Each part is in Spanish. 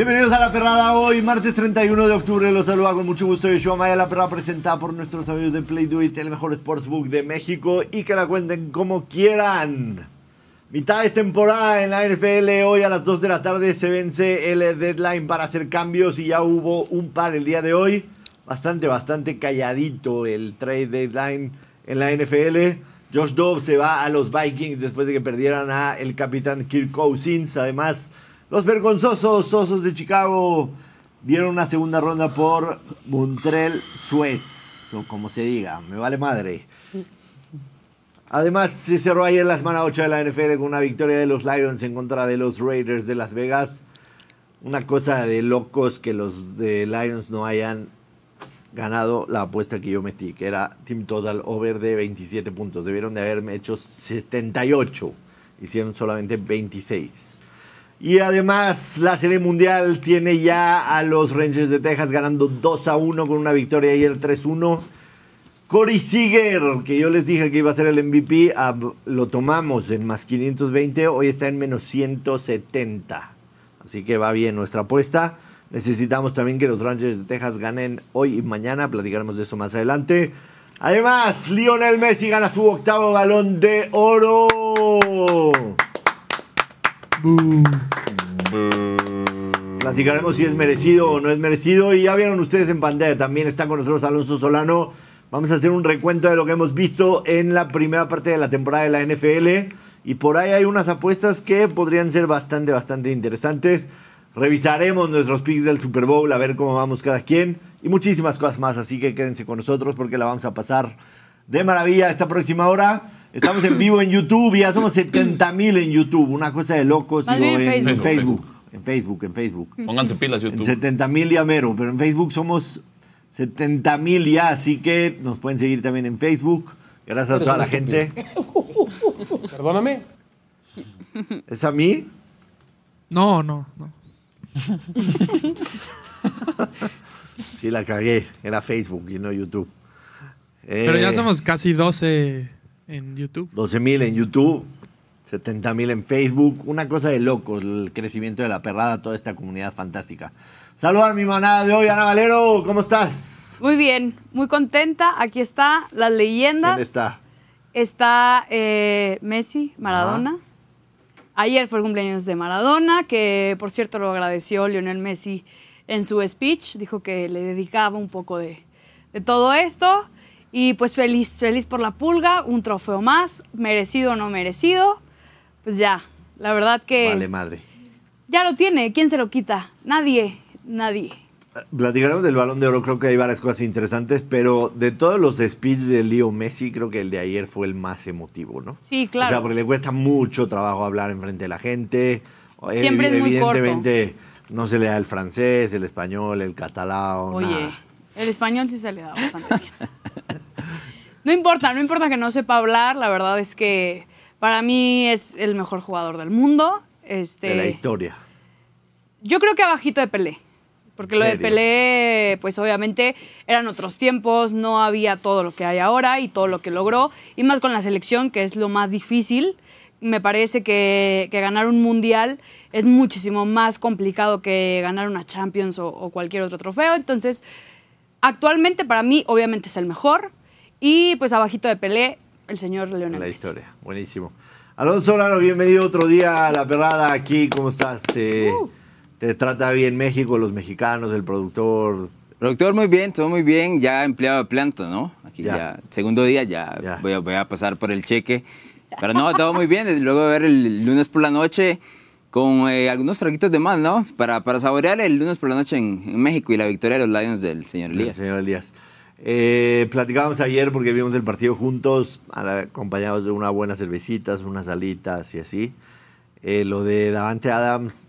Bienvenidos a La Perrada hoy, martes 31 de octubre. Los saluda con mucho gusto Yoshua Maya, La Perrada presentada por nuestros amigos de Play Do It, el mejor sportsbook de México y que la cuenten como quieran. Mitad de temporada en la NFL, hoy a las 2 de la tarde se vence el deadline para hacer cambios y ya hubo un par el día de hoy. Bastante, bastante calladito el trade deadline en la NFL. Josh Dobbs se va a los Vikings después de que perdieran a el capitán Kirk Cousins. Además, los vergonzosos Osos de Chicago dieron una segunda ronda por Montreal Sweats, o como se diga, me vale madre. Además, se cerró ayer la semana 8 de la NFL con una victoria de los Lions en contra de los Raiders de Las Vegas. Una cosa de locos que los de Lions no hayan ganado la apuesta que yo metí, que era Team Total over de 27 puntos. Debieron de haberme hecho 78. Hicieron solamente 26. Y además, la Serie Mundial tiene ya a los Rangers de Texas ganando 2 a 1 con una victoria ayer 3-1. Corey Seager, que yo les dije que iba a ser el MVP, lo tomamos en más 520, hoy está en menos 170. Así que va bien nuestra apuesta. Necesitamos también que los Rangers de Texas ganen hoy y mañana, platicaremos de eso más adelante. Además, Lionel Messi gana su octavo balón de oro. Platicaremos si es merecido o no es merecido. Y ya vieron ustedes en pantalla, también está con nosotros Alonso Solano Vamos a hacer un recuento de lo que hemos visto en la primera parte de la temporada de la NFL. Y por ahí hay unas apuestas que podrían ser bastante, bastante interesantes. Revisaremos nuestros picks del Super Bowl, a ver cómo vamos cada quien. Y muchísimas cosas más. Así que quédense con nosotros porque la vamos a pasar de maravilla esta próxima hora. Estamos en vivo en YouTube, ya somos 70 mil en YouTube. Una cosa de locos. Digo, en, Facebook. Facebook. En Facebook, en Facebook. Pónganse pilas YouTube. En 70 mil ya mero, pero en Facebook somos 70 mil ya, así que nos pueden seguir también en Facebook. Gracias a toda la gente. Perdóname. ¿Es a mí? No, no, no. sí, la cagué. Era Facebook y no YouTube. Pero ya eh, somos casi 12 en YouTube. 12 mil en YouTube, 70 mil en Facebook. Una cosa de loco el crecimiento de la perrada, toda esta comunidad fantástica. Saludos a mi manada de hoy, Ana Valero, ¿cómo estás? Muy bien, muy contenta. Aquí está las leyendas. ¿Quién está? Está eh, Messi, Maradona. Ayer fue el cumpleaños de Maradona, que por cierto lo agradeció Lionel Messi en su speech. Dijo que le dedicaba un poco de, de todo esto. Y pues feliz, feliz por la pulga, un trofeo más, merecido o no merecido. Pues ya, la verdad que... Vale, madre. Ya lo tiene, ¿quién se lo quita? Nadie nadie. Platicaremos del balón de oro, creo que hay varias cosas interesantes, pero de todos los speeches de Leo Messi, creo que el de ayer fue el más emotivo, ¿no? Sí, claro. O sea, porque le cuesta mucho trabajo hablar en frente de la gente. Siempre es muy Evidentemente no se le da el francés, el español, el catalán. Oye, el español sí se le da bastante bien. no importa, no importa que no sepa hablar, la verdad es que para mí es el mejor jugador del mundo. Este, de la historia. Yo creo que abajito de Pelé. Porque lo de Pelé, pues obviamente eran otros tiempos, no había todo lo que hay ahora y todo lo que logró, y más con la selección, que es lo más difícil. Me parece que, ganar un mundial es muchísimo más complicado que ganar una Champions o, cualquier otro trofeo. Entonces, actualmente para mí, obviamente es el mejor. Y pues abajito de Pelé, el señor Leonel. La historia, buenísimo. Alonso Laro, bienvenido otro día a La Perrada aquí, ¿cómo estás? Eh, uh. ¿Te trata bien México, los mexicanos, el productor? Productor muy bien, todo muy bien, ya empleado de planta, ¿no? Aquí ya, segundo día, ya, Voy, a, voy, a, pasar por el cheque. Pero no, todo muy bien, luego de ver el lunes por la noche con eh, algunos traguitos de más, ¿no? Para, para saborear el lunes por la noche en, México y la victoria de los Lions del señor Elías. El señor Elías. Eh, platicábamos ayer porque vimos el partido juntos, acompañados de unas buenas cervecitas, unas alitas y así. Eh, lo de Davante Adams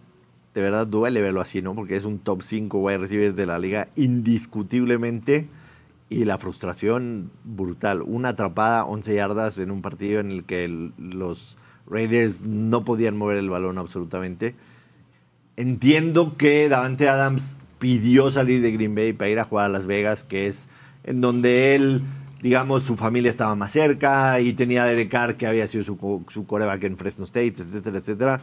de verdad duele verlo así, ¿no? Porque es un top 5 wide receiver de la liga indiscutiblemente y la frustración brutal. Una atrapada, 11 yardas en un partido en el que los Raiders no podían mover el balón absolutamente. Entiendo que Davante Adams pidió salir de Green Bay para ir a jugar a Las Vegas, que es en donde él, digamos, su familia estaba más cerca y tenía a Derek Carr, que había sido su, su coreback en Fresno State, etcétera, etcétera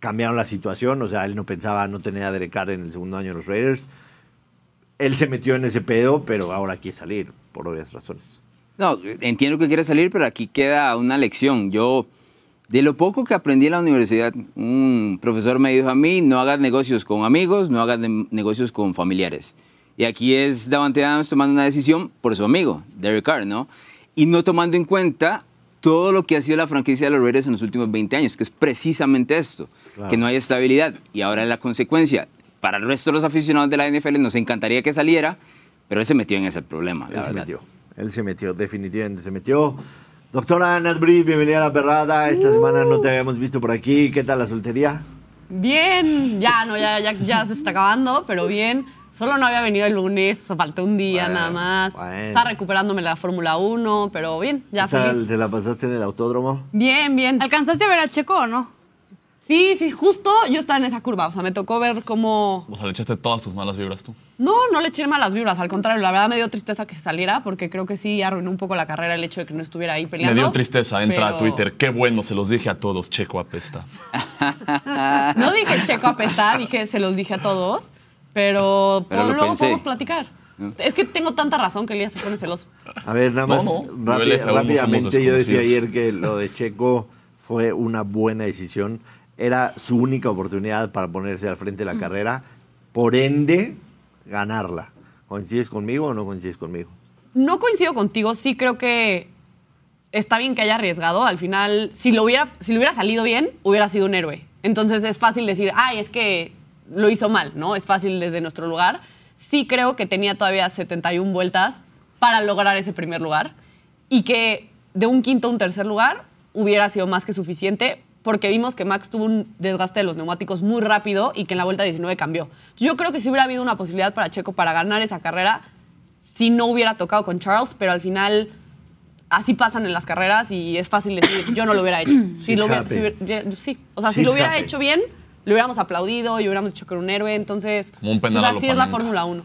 cambiaron la situación. O sea, él no pensaba no tener a Derek Carr en el segundo año de los Raiders. Él se metió en ese pedo, pero ahora quiere salir, por obvias razones. No, entiendo que quiere salir, pero aquí queda una lección. Yo, de lo poco que aprendí en la universidad, un profesor me dijo a mí, no hagas negocios con amigos, no hagas negocios con familiares. Y aquí es Davante Adams tomando una decisión por su amigo, Derek Carr, ¿no? Y no tomando en cuenta todo lo que ha sido la franquicia de los Raiders en los últimos 20 años, que es precisamente esto, que no hay estabilidad. Y ahora la consecuencia, para el resto de los aficionados de la NFL nos encantaría que saliera, pero él se metió en ese problema. Él se metió, él se metió, definitivamente se metió. Doctora Natbrid, bienvenida a La Perrada. Esta semana no te habíamos visto por aquí. ¿Qué tal la soltería? Bien, ya, no, ya, ya, ya se está acabando, pero bien. Solo no había venido el lunes, faltó un día nada más. Está recuperándome la Fórmula 1, pero bien, ya ¿Qué tal? ¿Te la pasaste en el autódromo? Bien, bien. ¿Alcanzaste a ver a Checo o no? Sí, sí, justo yo estaba en esa curva. O sea, me tocó ver cómo. O sea, le echaste todas tus malas vibras tú. No, no le eché malas vibras. Al contrario, la verdad me dio tristeza que se saliera porque creo que sí arruinó un poco la carrera el hecho de que no estuviera ahí peleando. Me dio tristeza. Entra a Twitter. Qué bueno, se los dije a todos. Checo apesta. no dije Checo apesta, dije se los dije a todos. Pero, luego podemos platicar. Es que tengo tanta razón que Elías se pone celoso. A ver, nada más rápidamente yo decía ayer que lo de Checo fue una buena decisión. Era su única oportunidad para ponerse al frente de la mm. carrera. Por ende, ganarla. ¿Coincides conmigo o no coincides conmigo? No coincido contigo. Sí creo que está bien que haya arriesgado. Al final, si lo hubiera, si lo hubiera salido bien, hubiera sido un héroe. Entonces es fácil decir, ay, es que lo hizo mal, ¿no? Es fácil desde nuestro lugar. Sí creo que tenía todavía 71 vueltas para lograr ese primer lugar y que de un quinto a un tercer lugar hubiera sido más que suficiente porque vimos que Max tuvo un desgaste de los neumáticos muy rápido y que en la vuelta 19 cambió. Yo creo que sí hubiera habido una posibilidad para Checo para ganar esa carrera si no hubiera tocado con Charles, pero al final así pasan en las carreras y es fácil decir, yo no lo hubiera hecho. Si lo hubiera, sí, o sea, si lo hubiera hecho bien, le hubiéramos aplaudido y hubiéramos dicho que era un héroe. Entonces, Como un pues así es la Fórmula 1.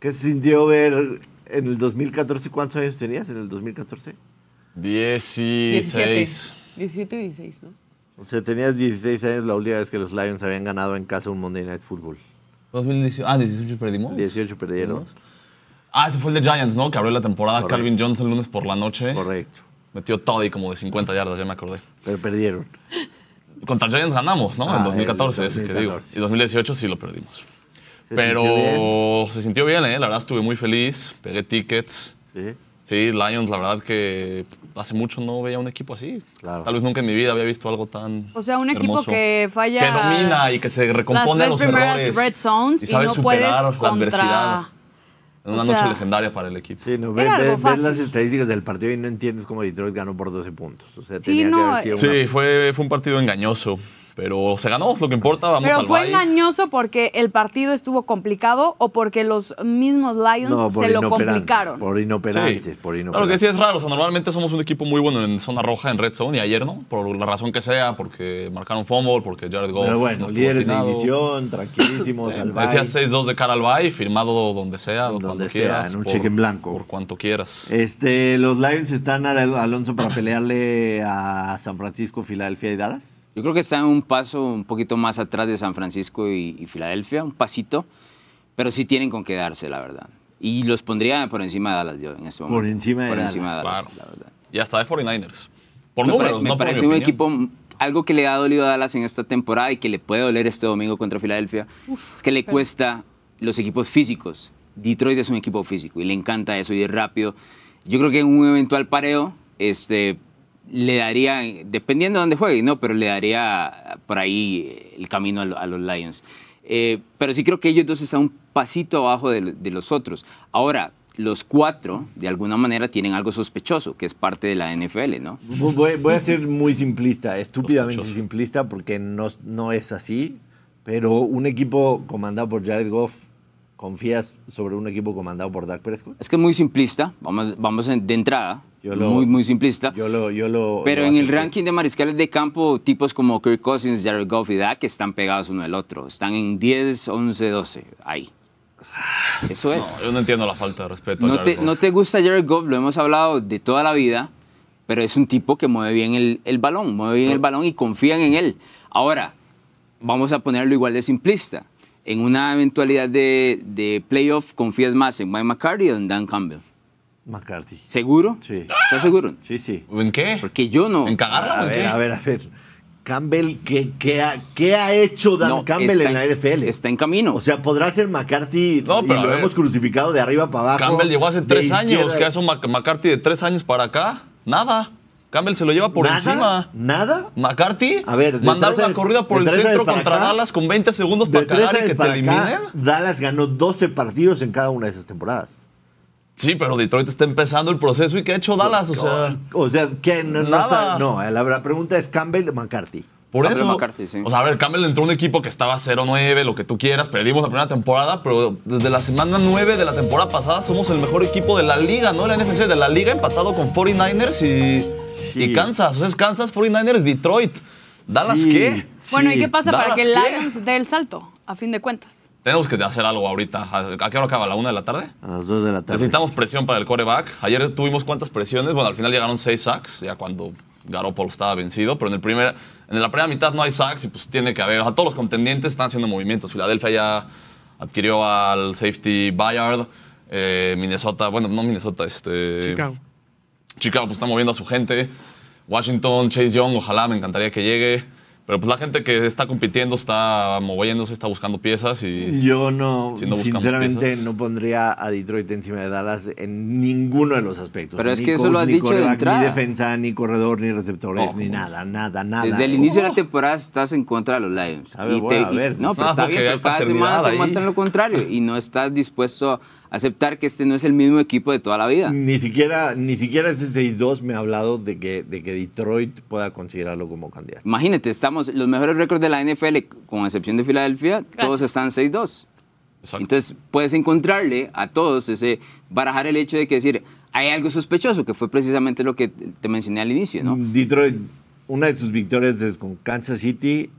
¿Qué se sintió ver en el 2014? ¿Cuántos años tenías en el 2014? 16. 17, 16, ¿no? O sea, tenías 16 años la última vez que los Lions habían ganado en casa un Monday Night Football. 2018, ah, 18 perdimos. 18 perdieron. Ah, ese fue el de Giants, ¿no? Que abrió la temporada Calvin Johnson el lunes por la noche. Correcto. Metió todo y como de 50 yardas, ya me acordé. Pero perdieron. Contra Giants ganamos, ¿no? en 2014, ah, ese que digo. Y 2018 sí lo perdimos. Pero se sintió bien, ¿eh? La verdad estuve muy feliz. Pegué tickets. Sí. Sí, Lions, la verdad que hace mucho no veía un equipo así. Claro. Tal vez nunca en mi vida había visto algo tan. O sea, un equipo que falla. Que domina y que se recompone a los errores. Red zones y, no puedes la adversidad una noche legendaria para el equipo. Sí, no, ves, las estadísticas del partido y no entiendes cómo Detroit ganó por 12 puntos. O sea, tenía que haber sido Sí, fue, fue un partido engañoso. Pero se ganó, lo que importa, vamos Pero fue engañoso porque el partido estuvo complicado o porque los mismos Lions se lo complicaron. Por inoperantes, por inoperantes. Claro que sí es raro, o sea, normalmente somos un equipo muy bueno en zona roja, en red zone, y ayer no, por la razón que sea, porque marcaron fumble, porque Jared Goff Pero bueno, líderes de división, tranquilísimos, al Decía 6-2 de cara al bye, firmado donde sea, donde sea, quieras, en un cheque en blanco. Por cuanto quieras. Este, los Lions están, Alonso, para pelearle a San Francisco, Filadelfia y Dallas. Yo creo que están un paso un poquito más atrás de San Francisco y, Filadelfia, un pasito, pero sí tienen con quedarse, la verdad. Y los pondría por encima de Dallas yo en este momento. Por encima de por Dallas. Encima de Dallas la verdad. Y hasta de 49ers. Por me números, me no parece por un equipo, algo que le ha dolido a Dallas en esta temporada y que le puede doler este domingo contra Filadelfia, es que le cuesta los equipos físicos. Detroit es un equipo físico y le encanta eso y es rápido. Yo creo que en un eventual pareo, este, le daría, dependiendo de dónde juegue, ¿no? Pero le daría por ahí el camino a, los Lions. Eh, pero sí creo que ellos dos están un pasito abajo de, los otros. Ahora, los cuatro, de alguna manera, tienen algo sospechoso, que es parte de la NFL, ¿no? Voy, a ser muy simplista, estúpidamente simplista, porque no, no es así. Pero un equipo comandado por Jared Goff ¿Confías sobre un equipo comandado por Dak Prescott? Es que es muy simplista, vamos, vamos de entrada, muy, muy simplista. Yo lo, yo lo, Pero en el ranking de mariscales de campo, tipos como Kirk Cousins, Jared Goff y Dak están pegados uno del otro. Están en 10, 11, 12, ahí. Eso es. yo no entiendo la falta de respeto. No, a te, no te gusta Jared Goff, lo hemos hablado de toda la vida, pero es un tipo que mueve bien el, el balón, mueve bien el balón y confían en él. Ahora, vamos a ponerlo igual de simplista. En una eventualidad de, de playoff, ¿confías más en Mike McCarthy o en Dan Campbell? McCarthy. ¿Seguro? Sí. ¿Estás seguro? Sí, sí. ¿En qué? Porque yo no. ¿En cagarla A ver, qué? a ver, a ver. Campbell, ¿qué, qué ha, qué ha hecho Dan No, Campbell en la NFL? Está en camino. O sea, podrá ser McCarthy No, y pero a lo ver. hemos crucificado de arriba para abajo. Campbell llegó hace tres años. ¿Qué hace un McCarthy de tres años para acá? Nada. Campbell se lo lleva por ¿Nada? encima. ¿Nada? McCarthy, A ver, de mandar una corrida por el centro contra acá, Dallas con 20 segundos De para cagar y que te eliminen. Dallas ganó 12 partidos en cada una de esas temporadas. Sí, pero Detroit está empezando el proceso y ¿qué ha hecho Dallas? O sea, O sea, que no, no, Nada. está- no, la, la pregunta es Campbell McCarthy. por Campbell eso. McCarthy, sí. O sea, a ver, Campbell entró a un equipo que estaba 0-9, lo que tú quieras, perdimos la primera temporada, pero desde la semana 9 de la temporada pasada somos el mejor equipo de la liga, ¿no? La NFC de la liga empatado con 49ers y, Sí. y Kansas. O sea, es Kansas, 49ers, Detroit. ¿Dallas Sí, qué? Bueno, ¿y qué pasa para que el. Lions dé el salto, a fin de cuentas? Tenemos que hacer algo ahorita. ¿A qué hora acaba? ¿A la una de la tarde? A las 2 de la tarde. Necesitamos presión para el coreback. Ayer tuvimos cuántas presiones. Bueno, al final llegaron seis sacks, ya cuando Garoppolo estaba vencido. Pero en, el primer, en la primera mitad no hay sacks y pues tiene que haber. O sea, todos los contendientes están haciendo movimientos. Filadelfia ya adquirió al safety Bayard. Eh, Minnesota, bueno, no Minnesota, este. Chicago. Chicago pues está moviendo a su gente. Washington, Chase Young, ojalá me encantaría que llegue. Pero pues la gente que está compitiendo está moviéndose, está buscando piezas y. Yo no, Si no buscamos sinceramente, piezas. no pondría a Detroit encima de Dallas en ninguno de los aspectos. Pero es Ni que eso coach, lo has ni dicho de entrada. Ni defensa, ni corredor, ni receptores, No. ni nada, nada, nada. Desde el inicio de la temporada estás en contra de los Lions. A ver, Y bueno, a ver. no, pero Ah, está porque bien, pero cada semana te ahí. muestran lo contrario y no estás dispuesto a aceptar que este no es el mismo equipo de toda la vida. Ni siquiera, ni siquiera ese 6-2 me ha hablado de que, de que Detroit pueda considerarlo como candidato. Imagínate, estamos los mejores récords de la NFL, con excepción de Filadelfia, todos están 6-2. Exacto. Entonces puedes encontrarle a todos ese, barajar el hecho de que decir, hay algo sospechoso, que fue precisamente lo que te mencioné al inicio, ¿no? Detroit, una de sus victorias es con Kansas City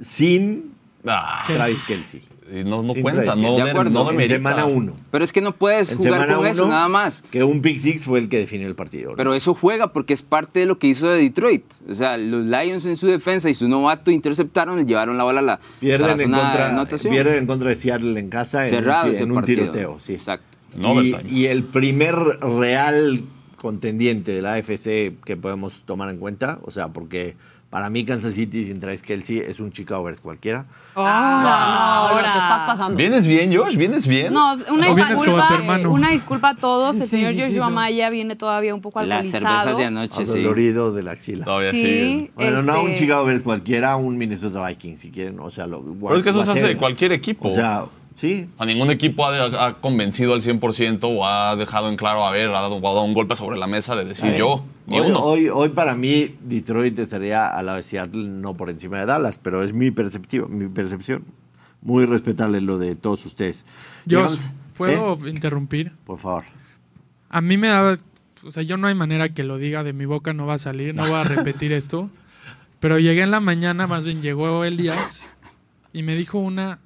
sin Ah, Travis Kelsey. Y no, no cuenta, no. De acuerdo. no en semana 1. Pero es que no puedes En jugar con eso, uno, nada más. Que un pick six fue el que definió el partido. ¿no? Pero eso juega porque es parte de lo que hizo de Detroit. O sea, los Lions en su defensa y su novato interceptaron y llevaron la bola a la, a la pierden, en contra, anotación. pierden en contra de Seattle en casa en un, en tiroteo. Sí. Exacto. No y el primer real contendiente de la AFC que podemos tomar en cuenta, o sea, porque para mí Kansas City sin Travis Kelsey es un Chicago Bears cualquiera. Ah, no, no, te estás pasando. ¿Vienes bien, Josh? ¿Vienes bien? No, una O vienes como tu disculpa, hermano. una disculpa a todos. El Sí, señor sí, sí, Joshua no. Maya viene todavía un poco La alcoholizado. cerveza de anoche, sí. Dolorido de la axila. Todavía Sí. Bueno, no un este, Chicago Bears cualquiera, un Minnesota Vikings, si quieren. O sea, lo, Pero es que eso se hace de cualquier equipo. O sea, sí. A ningún equipo ha, ha convencido al 100% o ha dejado en claro, a ver, ha dado, ha dado un golpe sobre la mesa de decir yo, ni hoy, uno. Hoy, hoy para mí Detroit estaría al lado de Seattle, no por encima de Dallas, pero es mi percepción. Mi percepción. Muy respetable lo de todos ustedes. Yo, ¿puedo ¿Eh? interrumpir? Por favor. A mí me da... O sea, yo no hay manera que lo diga, de mi boca no va a salir, no voy a repetir esto. Pero llegué en la mañana, más bien llegó Elías y me dijo una...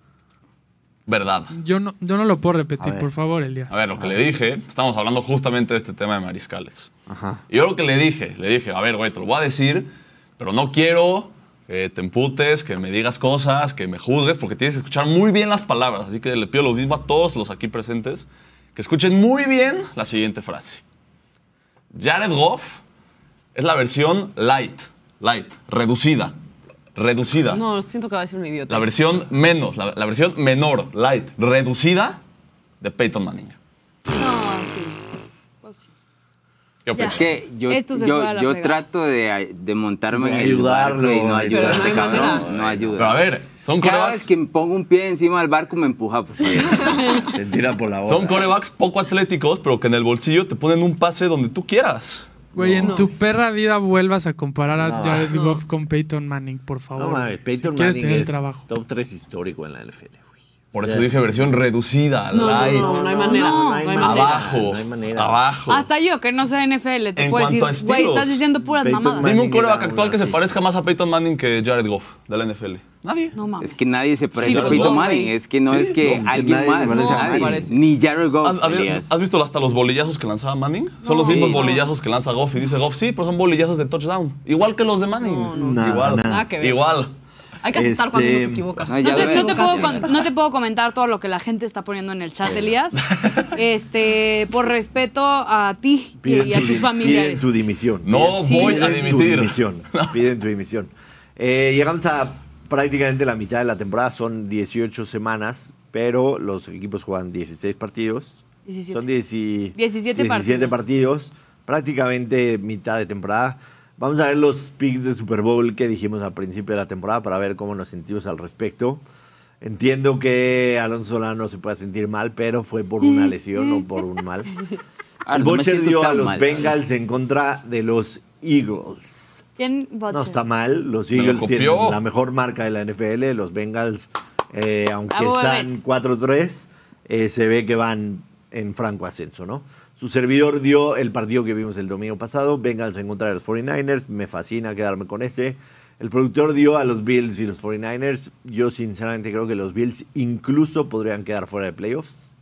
Verdad. Yo no, yo no lo puedo repetir, por favor, Elías. A ver, lo que le dije, estamos hablando justamente de este tema de mariscales. Ajá. Y yo lo que le dije, le dije, a ver, güey, te lo voy a decir, pero no quiero que te emputes, que me digas cosas, que me juzgues, porque tienes que escuchar muy bien las palabras. Así que le pido lo mismo a todos los aquí presentes, que escuchen muy bien la siguiente frase. Jared Goff es la versión light, light, reducida, reducida. No, siento que va a ser un idiota. La versión menos, la, la versión menor, light, reducida de Peyton Manning. No, sí. Pues sí. ¿Qué opinas? Es que yo, Esto se yo, fue a la yo fregada. trato de, de montarme De en el barco ayudarlo, y no ayuda a Pero este no hay cabrón. manera. No ayuda. Pero a ver, son Cada corebacks, vez que me pongo un pie encima del barco me empuja. Pues, oye. Te tira por la boca. son corebacks poco atléticos, pero que en el bolsillo te ponen un pase donde tú quieras. Güey, en tu perra vida vuelvas a comparar a No. Jared No. Goff con Peyton Manning, por favor. No mames, Peyton si quieres Manning es trabajo. top 3 histórico en la NFL. Por eso sea, dije versión reducida, No, no, light. no, no hay manera. No, hay manera. Abajo, No hay manera. abajo. Hasta yo, que no sé NFL, te En puedo cuanto decir, a güey, estás diciendo puras Peyton mamadas. Manning Dime un coreback actual que se parezca más a Peyton Manning que Jared Goff de la NFL. Nadie. No mames. Es que nadie se parece Sí, a Peyton Manning. Es que no Sí, es que no, alguien más. parece. Ni Jared Goff. ¿Has, visto hasta los bolillazos que lanzaba Manning? Son los No. mismos Sí. bolillazos que lanza Goff. Y dice Goff, sí, pero son bolillazos de touchdown. Igual que los de Manning. No, no. Nada, Igual. nada. Nada que ver. Igual. Hay que aceptar cuando uno se equivoca. No, te, puedo, comentar todo lo que la gente está poniendo en el chat, Elías. Este, por respeto a ti y, a tus familiares. Piden tu dimisión. No voy a dimitir. Tu dimisión. Piden tu dimisión. Eh, llegamos a prácticamente la mitad de la temporada. Son 18 semanas, pero los equipos juegan 16 partidos. Son 17, partidos. Prácticamente mitad de temporada. Vamos a ver los picks de Super Bowl que dijimos al principio de la temporada para ver cómo nos sentimos al respecto. Entiendo que Alonso Solano se pueda sentir mal, pero fue por una lesión o por un mal. Ah, El Butcher dio a los Bengals en contra de los Eagles. ¿Quién No está mal. Los Eagles tienen la mejor marca de la NFL. Los Bengals, eh, aunque están 4-3, eh, se ve que van en franco ascenso, ¿no? Su servidor dio el partido que vimos el domingo pasado, Bengals en contra de los 49ers, me fascina quedarme con ese. El productor dio a los Bills y los 49ers. Yo sinceramente creo que los Bills incluso podrían quedar fuera de playoffs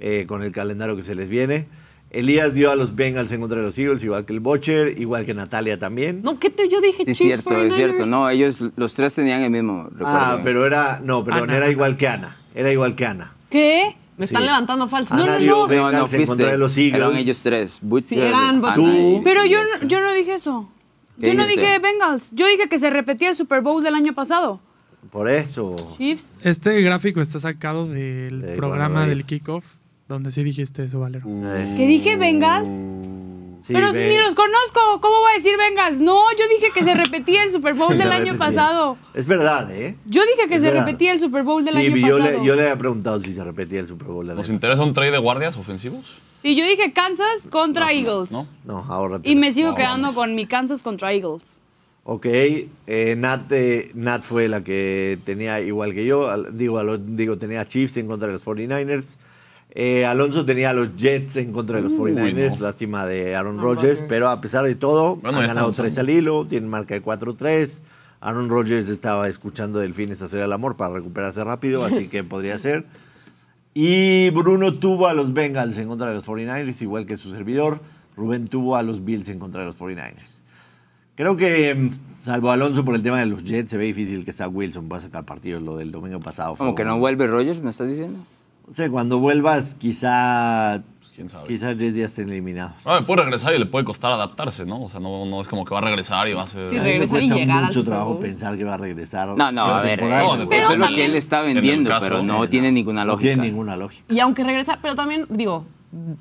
eh, con el calendario que se les viene. Elías dio a los Bengals en contra de los Eagles, igual que el Butcher, igual que Natalia también. No, ¿qué te, yo dije Es cierto, es cierto. No, ellos, los tres tenían el mismo. Ah, pero era, no, perdón, era igual que Ana. Era igual que Ana. ¿Qué? Me están levantando falso. no, no, no. no, no fuiste. De los Eagles. Eran ellos tres. sí, eran Tú. Pero yo, yo no dije eso. Yo no dije Bengals. Yo dije que se repetía el Super Bowl del año pasado. Por eso. Chiefs. Este gráfico está sacado del programa del kickoff, donde sí dijiste eso, Valero. ¿Que dije Bengals? Pero si ni los conozco, ¿cómo voy a decir Bengals? No, yo dije que se repetía el Super Bowl del año pasado. Es verdad, ¿eh? Yo dije que se repetía el Super Bowl del año yo pasado. Le, yo le había preguntado si se repetía el Super Bowl del ¿Nos interesa un trade de guardias ofensivos? Sí, yo dije Kansas contra Eagles. No, no, ahora. Y me sigo quedando con mi Kansas contra Eagles. Ok, eh, Nat, eh, Nat, fue la que tenía igual que yo, digo, digo tenía Chiefs en contra de los 49ers. Eh, Alonso tenía a los Jets en contra de los 49ers, lástima de Aaron Rodgers, pero a pesar de todo, han ganado tres al hilo, tienen marca de 4-3. Aaron Rodgers estaba escuchando Delfines hacer el amor para recuperarse rápido, así que podría ser. Y Bruno tuvo a los Bengals en contra de los 49ers, igual que su servidor. Rubén tuvo a los Bills en contra de los 49ers. Creo que, mm, salvo Alonso por el tema de los Jets, se ve difícil que Zach Wilson pueda sacar partidos. Lo del domingo pasado. ¿Como que no vuelve Rodgers, me estás diciendo? O sea, cuando vuelvas, quizá. ¿Quién sabe? Quizás 10 días estén eliminados. No, puede regresar y le puede costar adaptarse, ¿no? O sea, no, no es como que va a regresar y va a ser. Sí, me cuesta mucho trabajo pensar que va a regresar. No, no, a ver. No, eso es lo que él está vendiendo, pero no tiene ninguna lógica. No tiene ninguna lógica. Y aunque regresa, pero también, digo,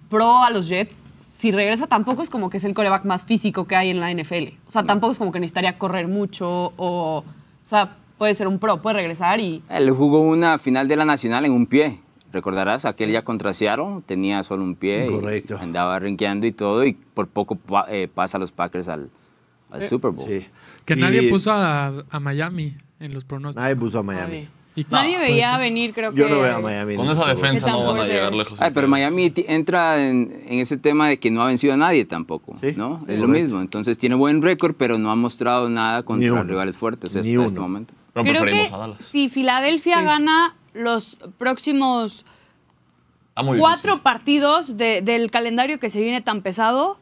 pro a los Jets, si regresa tampoco es como que es el coreback más físico que hay en la NFL. O sea, tampoco es como que necesitaría correr mucho o. O sea, puede ser un pro, puede regresar y. Él jugó una final de la Nacional en un pie. Recordarás, aquel ya contra Seattle tenía solo un pie. Correcto. andaba rinqueando y todo, y por poco eh, pasa a los Packers al, al Super Bowl. Sí. Que nadie puso a, Miami en los pronósticos. Nadie puso a Miami. nadie veía venir, creo que. Yo no veo a Miami. Con esa defensa no van a llegar lejos. Ay, pero Miami entra en, ese tema de que no ha vencido a nadie tampoco. ¿no? Es lo mismo. Entonces tiene buen récord, pero no ha mostrado nada contra rivales fuertes hasta este momento. Pero creo preferimos que a Dallas. Si Filadelfia gana los próximos cuatro partidos del calendario que se viene tan pesado,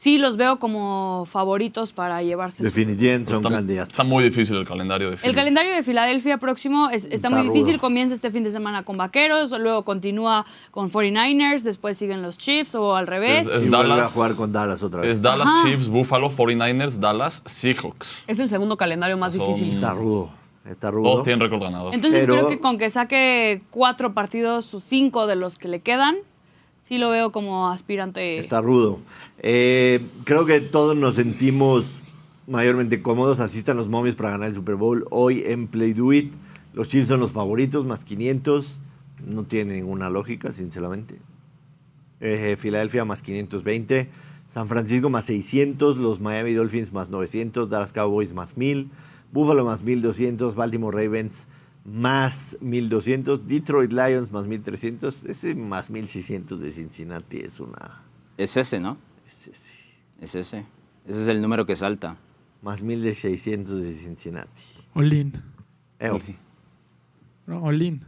sí los veo como favoritos para llevarse. Definitivamente son candidatos. Está muy difícil el calendario de El calendario de Filadelfia próximo está, muy difícil. Comienza este fin de semana con Vaqueros, luego continúa con 49ers, después siguen los Chiefs o al revés. Es, y Dallas, a jugar con Dallas otra vez. Es Dallas, Chiefs, Buffalo, 49ers, Dallas, Seahawks. Es el segundo calendario más difícil. Está rudo. Está rudo. Todos tienen récord ganador. Entonces creo que con que saque cuatro partidos o cinco de los que le quedan, sí lo veo como aspirante. Está rudo. Eh, creo que todos nos sentimos mayormente cómodos. Así están los momios para ganar el Super Bowl. Hoy en Play Do It, los Chiefs son los favoritos, más 500. No tiene ninguna lógica, sinceramente. Eh, Filadelfia más 520. San Francisco más 600. Los Miami Dolphins más 900. Dallas Cowboys más 1000. Buffalo más 1200, Baltimore Ravens más 1200, Detroit Lions más 1300, ese más 1600 de Cincinnati es una... Es ese, ¿no? Es ese. Es ese. Ese es el número que salta. Más 1600 de Cincinnati. Olin. Eh, no, Olin.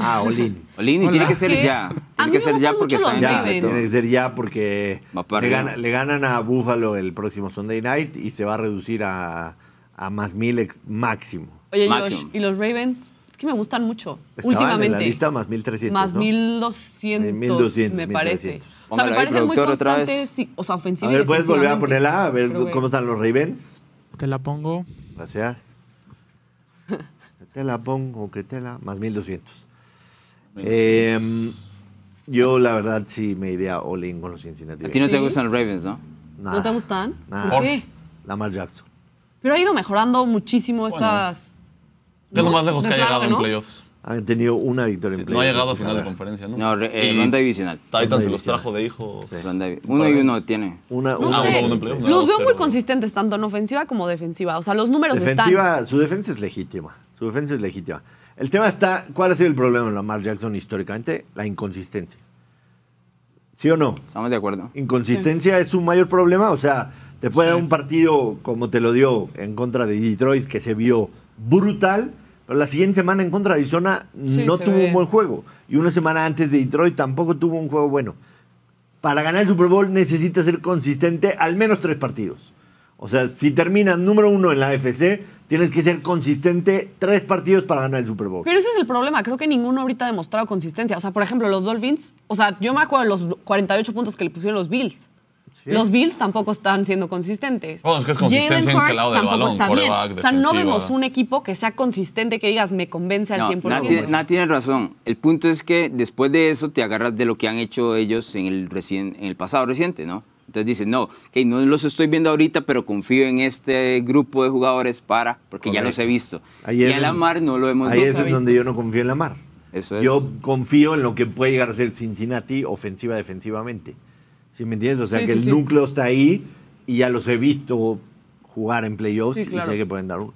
Ah, Olin. Olin y tiene que ser ya. Tiene que ser ya porque está ya, Tiene que ser ya porque le, le, ganan a Buffalo el próximo Sunday night y se va a reducir a a más mil máximo. Oye, Josh, ¿y los Ravens? Es que me gustan mucho. últimamente. En la lista más 1300. Más 1200, 1200 me parece. O sea, me parecen muy constantes. o sea, ofensivos. A ver, ¿puedes volver a ponerla? A ver cómo están los Ravens. Te la pongo. Gracias. te la pongo, que te la. Más 1200. Eh, yo, la verdad, sí me iría all in con los Cincinnati. A ti no te gustan los Ravens, ¿no? ¿No te gustan? ¿Por qué? Lamar Jackson. Pero ha ido mejorando muchísimo estas. ¿Qué es lo más lejos que ha llegado en playoffs? Han tenido una victoria en playoffs. No ha llegado a final de conferencia, ¿no? No, eh, ronda divisional. Titan se los trajo de hijo. Uno y uno tiene. Una, no sé. uno, los veo muy consistentes, tanto en ofensiva como defensiva. O sea, los números defensiva, están... Su defensa es legítima. Su defensa es legítima. El tema está, ¿cuál ha sido el problema en Lamar Jackson históricamente? La inconsistencia. ¿Sí o no? Estamos de acuerdo. Inconsistencia es un mayor problema. O sea, te puede dar un partido como te lo dio en contra de Detroit, que se vio brutal, pero la siguiente semana en contra de Arizona no tuvo un buen juego. Y una semana antes de Detroit tampoco tuvo un juego bueno. Para ganar el Super Bowl necesitas ser consistente al menos tres partidos. O sea, si terminas número uno en la AFC, tienes que ser consistente tres partidos para ganar el Super Bowl. Pero ese es el problema. Creo que ninguno ahorita ha demostrado consistencia. O sea, por ejemplo, los Dolphins. O sea, yo me acuerdo de los 48 puntos que le pusieron los Bills. Los Bills tampoco están siendo consistentes. Bueno, es que es consistencia en qué lado del balón, está bien. O sea, no vemos un equipo que sea consistente, que digas, me convence al 100%. Nada tiene, razón. El punto es que después de eso te agarras de lo que han hecho ellos en el, en el pasado reciente, ¿no? Entonces dicen, no, que no los estoy viendo ahorita, pero confío en este grupo de jugadores para, porque ya los he visto. y en la mar no lo hemos visto. Ahí es donde yo no confío en la mar. Eso es. Yo confío en lo que puede llegar a ser Cincinnati ofensiva defensivamente. ¿Sí me entiendes? O sea, que el núcleo está ahí y ya los he visto jugar en playoffs y sé que pueden dar uno.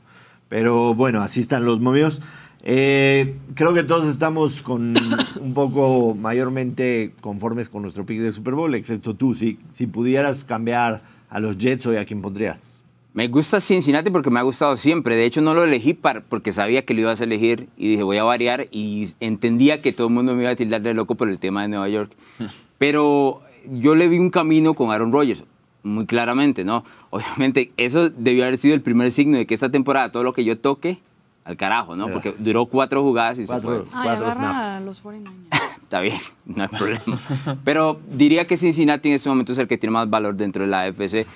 Pero bueno, así están los movidos. Eh, creo que todos estamos con un poco mayormente conformes con nuestro pick del Super Bowl, excepto tú. Si, si pudieras cambiar a los Jets, hoy a quién pondrías? Me gusta Cincinnati porque me ha gustado siempre. De hecho, no lo elegí porque sabía que lo ibas a elegir y dije, voy a variar. Y entendía que todo el mundo me iba a tildar de loco por el tema de Nueva York. Pero yo le vi un camino con Aaron Rodgers, muy claramente, ¿no? Obviamente, eso debió haber sido el primer signo de que esta temporada todo lo que yo toque al carajo, ¿no? Porque duró cuatro jugadas y se fue. cuatro snaps. Los Está bien, no hay problema. Pero diría que Cincinnati en este momento es el que tiene más valor dentro de la AFC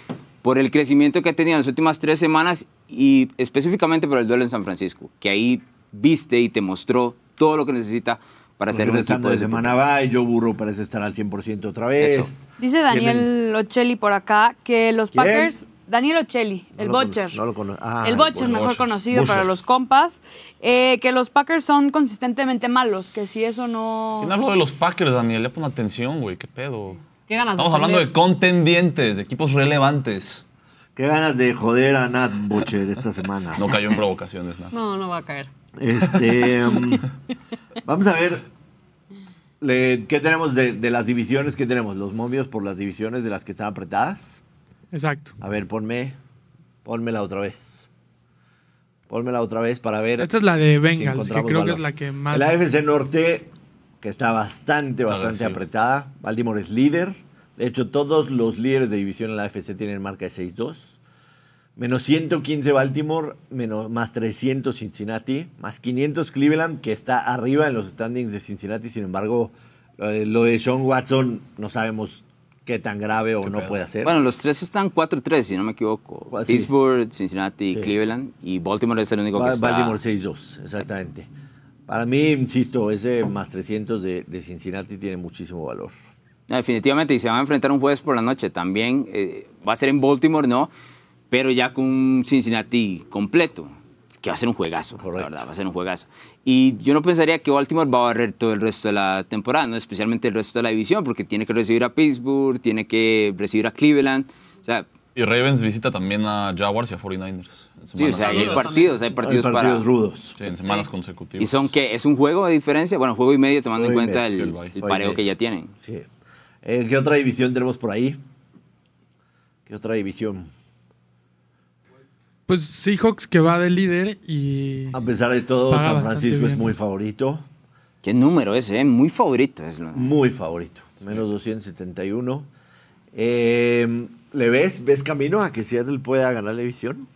por el crecimiento que ha tenido en las últimas tres semanas y específicamente por el duelo en San Francisco, que ahí viste y te mostró todo lo que necesita para ser un equipo de, semana va y Joe Burrow parece estar al 100% otra vez. Dice Daniel Ocelli por acá que los Packers Daniel Ocelli, el Butcher. Ah, el Butcher, mejor conocido para los compas. Eh, que los Packers son consistentemente malos, que si eso no. ¿Quién habló de los Packers, Daniel? Ya pon atención, güey, qué pedo. ¿Qué ganas Estamos hablando de contendientes, de equipos relevantes. Qué ganas de joder a Nat Butcher esta semana. No cayó en provocaciones, Nat. No, no va a caer. Este. Um, vamos a ver. ¿Qué tenemos de, de, las divisiones? ¿Qué tenemos? Los momios por las divisiones de las que están apretadas. Exacto. A ver, ponme, ponmela otra vez. Pónmela otra vez para ver. Esta es la de Bengals, que creo que es la que más. La AFC Norte, que está bastante, bastante apretada. Baltimore es líder. De hecho, todos los líderes de división en la AFC tienen marca de 6-2. Menos 115 Baltimore, menos, más 300 Cincinnati, más 500 Cleveland, que está arriba en los standings de Cincinnati. Sin embargo, lo de Sean Watson no sabemos qué tan grave o no puede ser. Bueno, los tres están 4-3, si no me equivoco. Pittsburgh, Cincinnati, Cleveland y Baltimore es el único que está... Baltimore 6-2, exactamente. Para mí, insisto, ese más 300 de, Cincinnati tiene muchísimo valor. definitivamente, y se van a enfrentar un jueves por la noche también. Eh, va a ser en Baltimore, ¿no? Pero ya con un Cincinnati completo que va a ser un juegazo, la verdad, va a ser un juegazo. Y yo no pensaría que Baltimore va a barrer todo el resto de la temporada, ¿no? especialmente el resto de la división, porque tiene que recibir a Pittsburgh, tiene que recibir a Cleveland. O sea, y Ravens visita también a Jaguars y a 49ers. Sí, o sea, hay partidos, hay partidos, hay partidos rudos. Sí, en semanas consecutivas. ¿Y son qué? ¿Es un juego de diferencia? Bueno, juego y medio tomando en cuenta el, el, pareo que ya tienen. Sí. Eh, ¿Qué otra división tenemos por ahí? ¿Qué otra división? Pues Seahawks que va de líder y. A pesar de todo, San Francisco es muy favorito. ¿Qué número ese? Eh? Muy favorito es. Muy favorito. Menos 271. Eh, ¿Le ves? ¿Ves camino a que Seattle pueda ganar la división?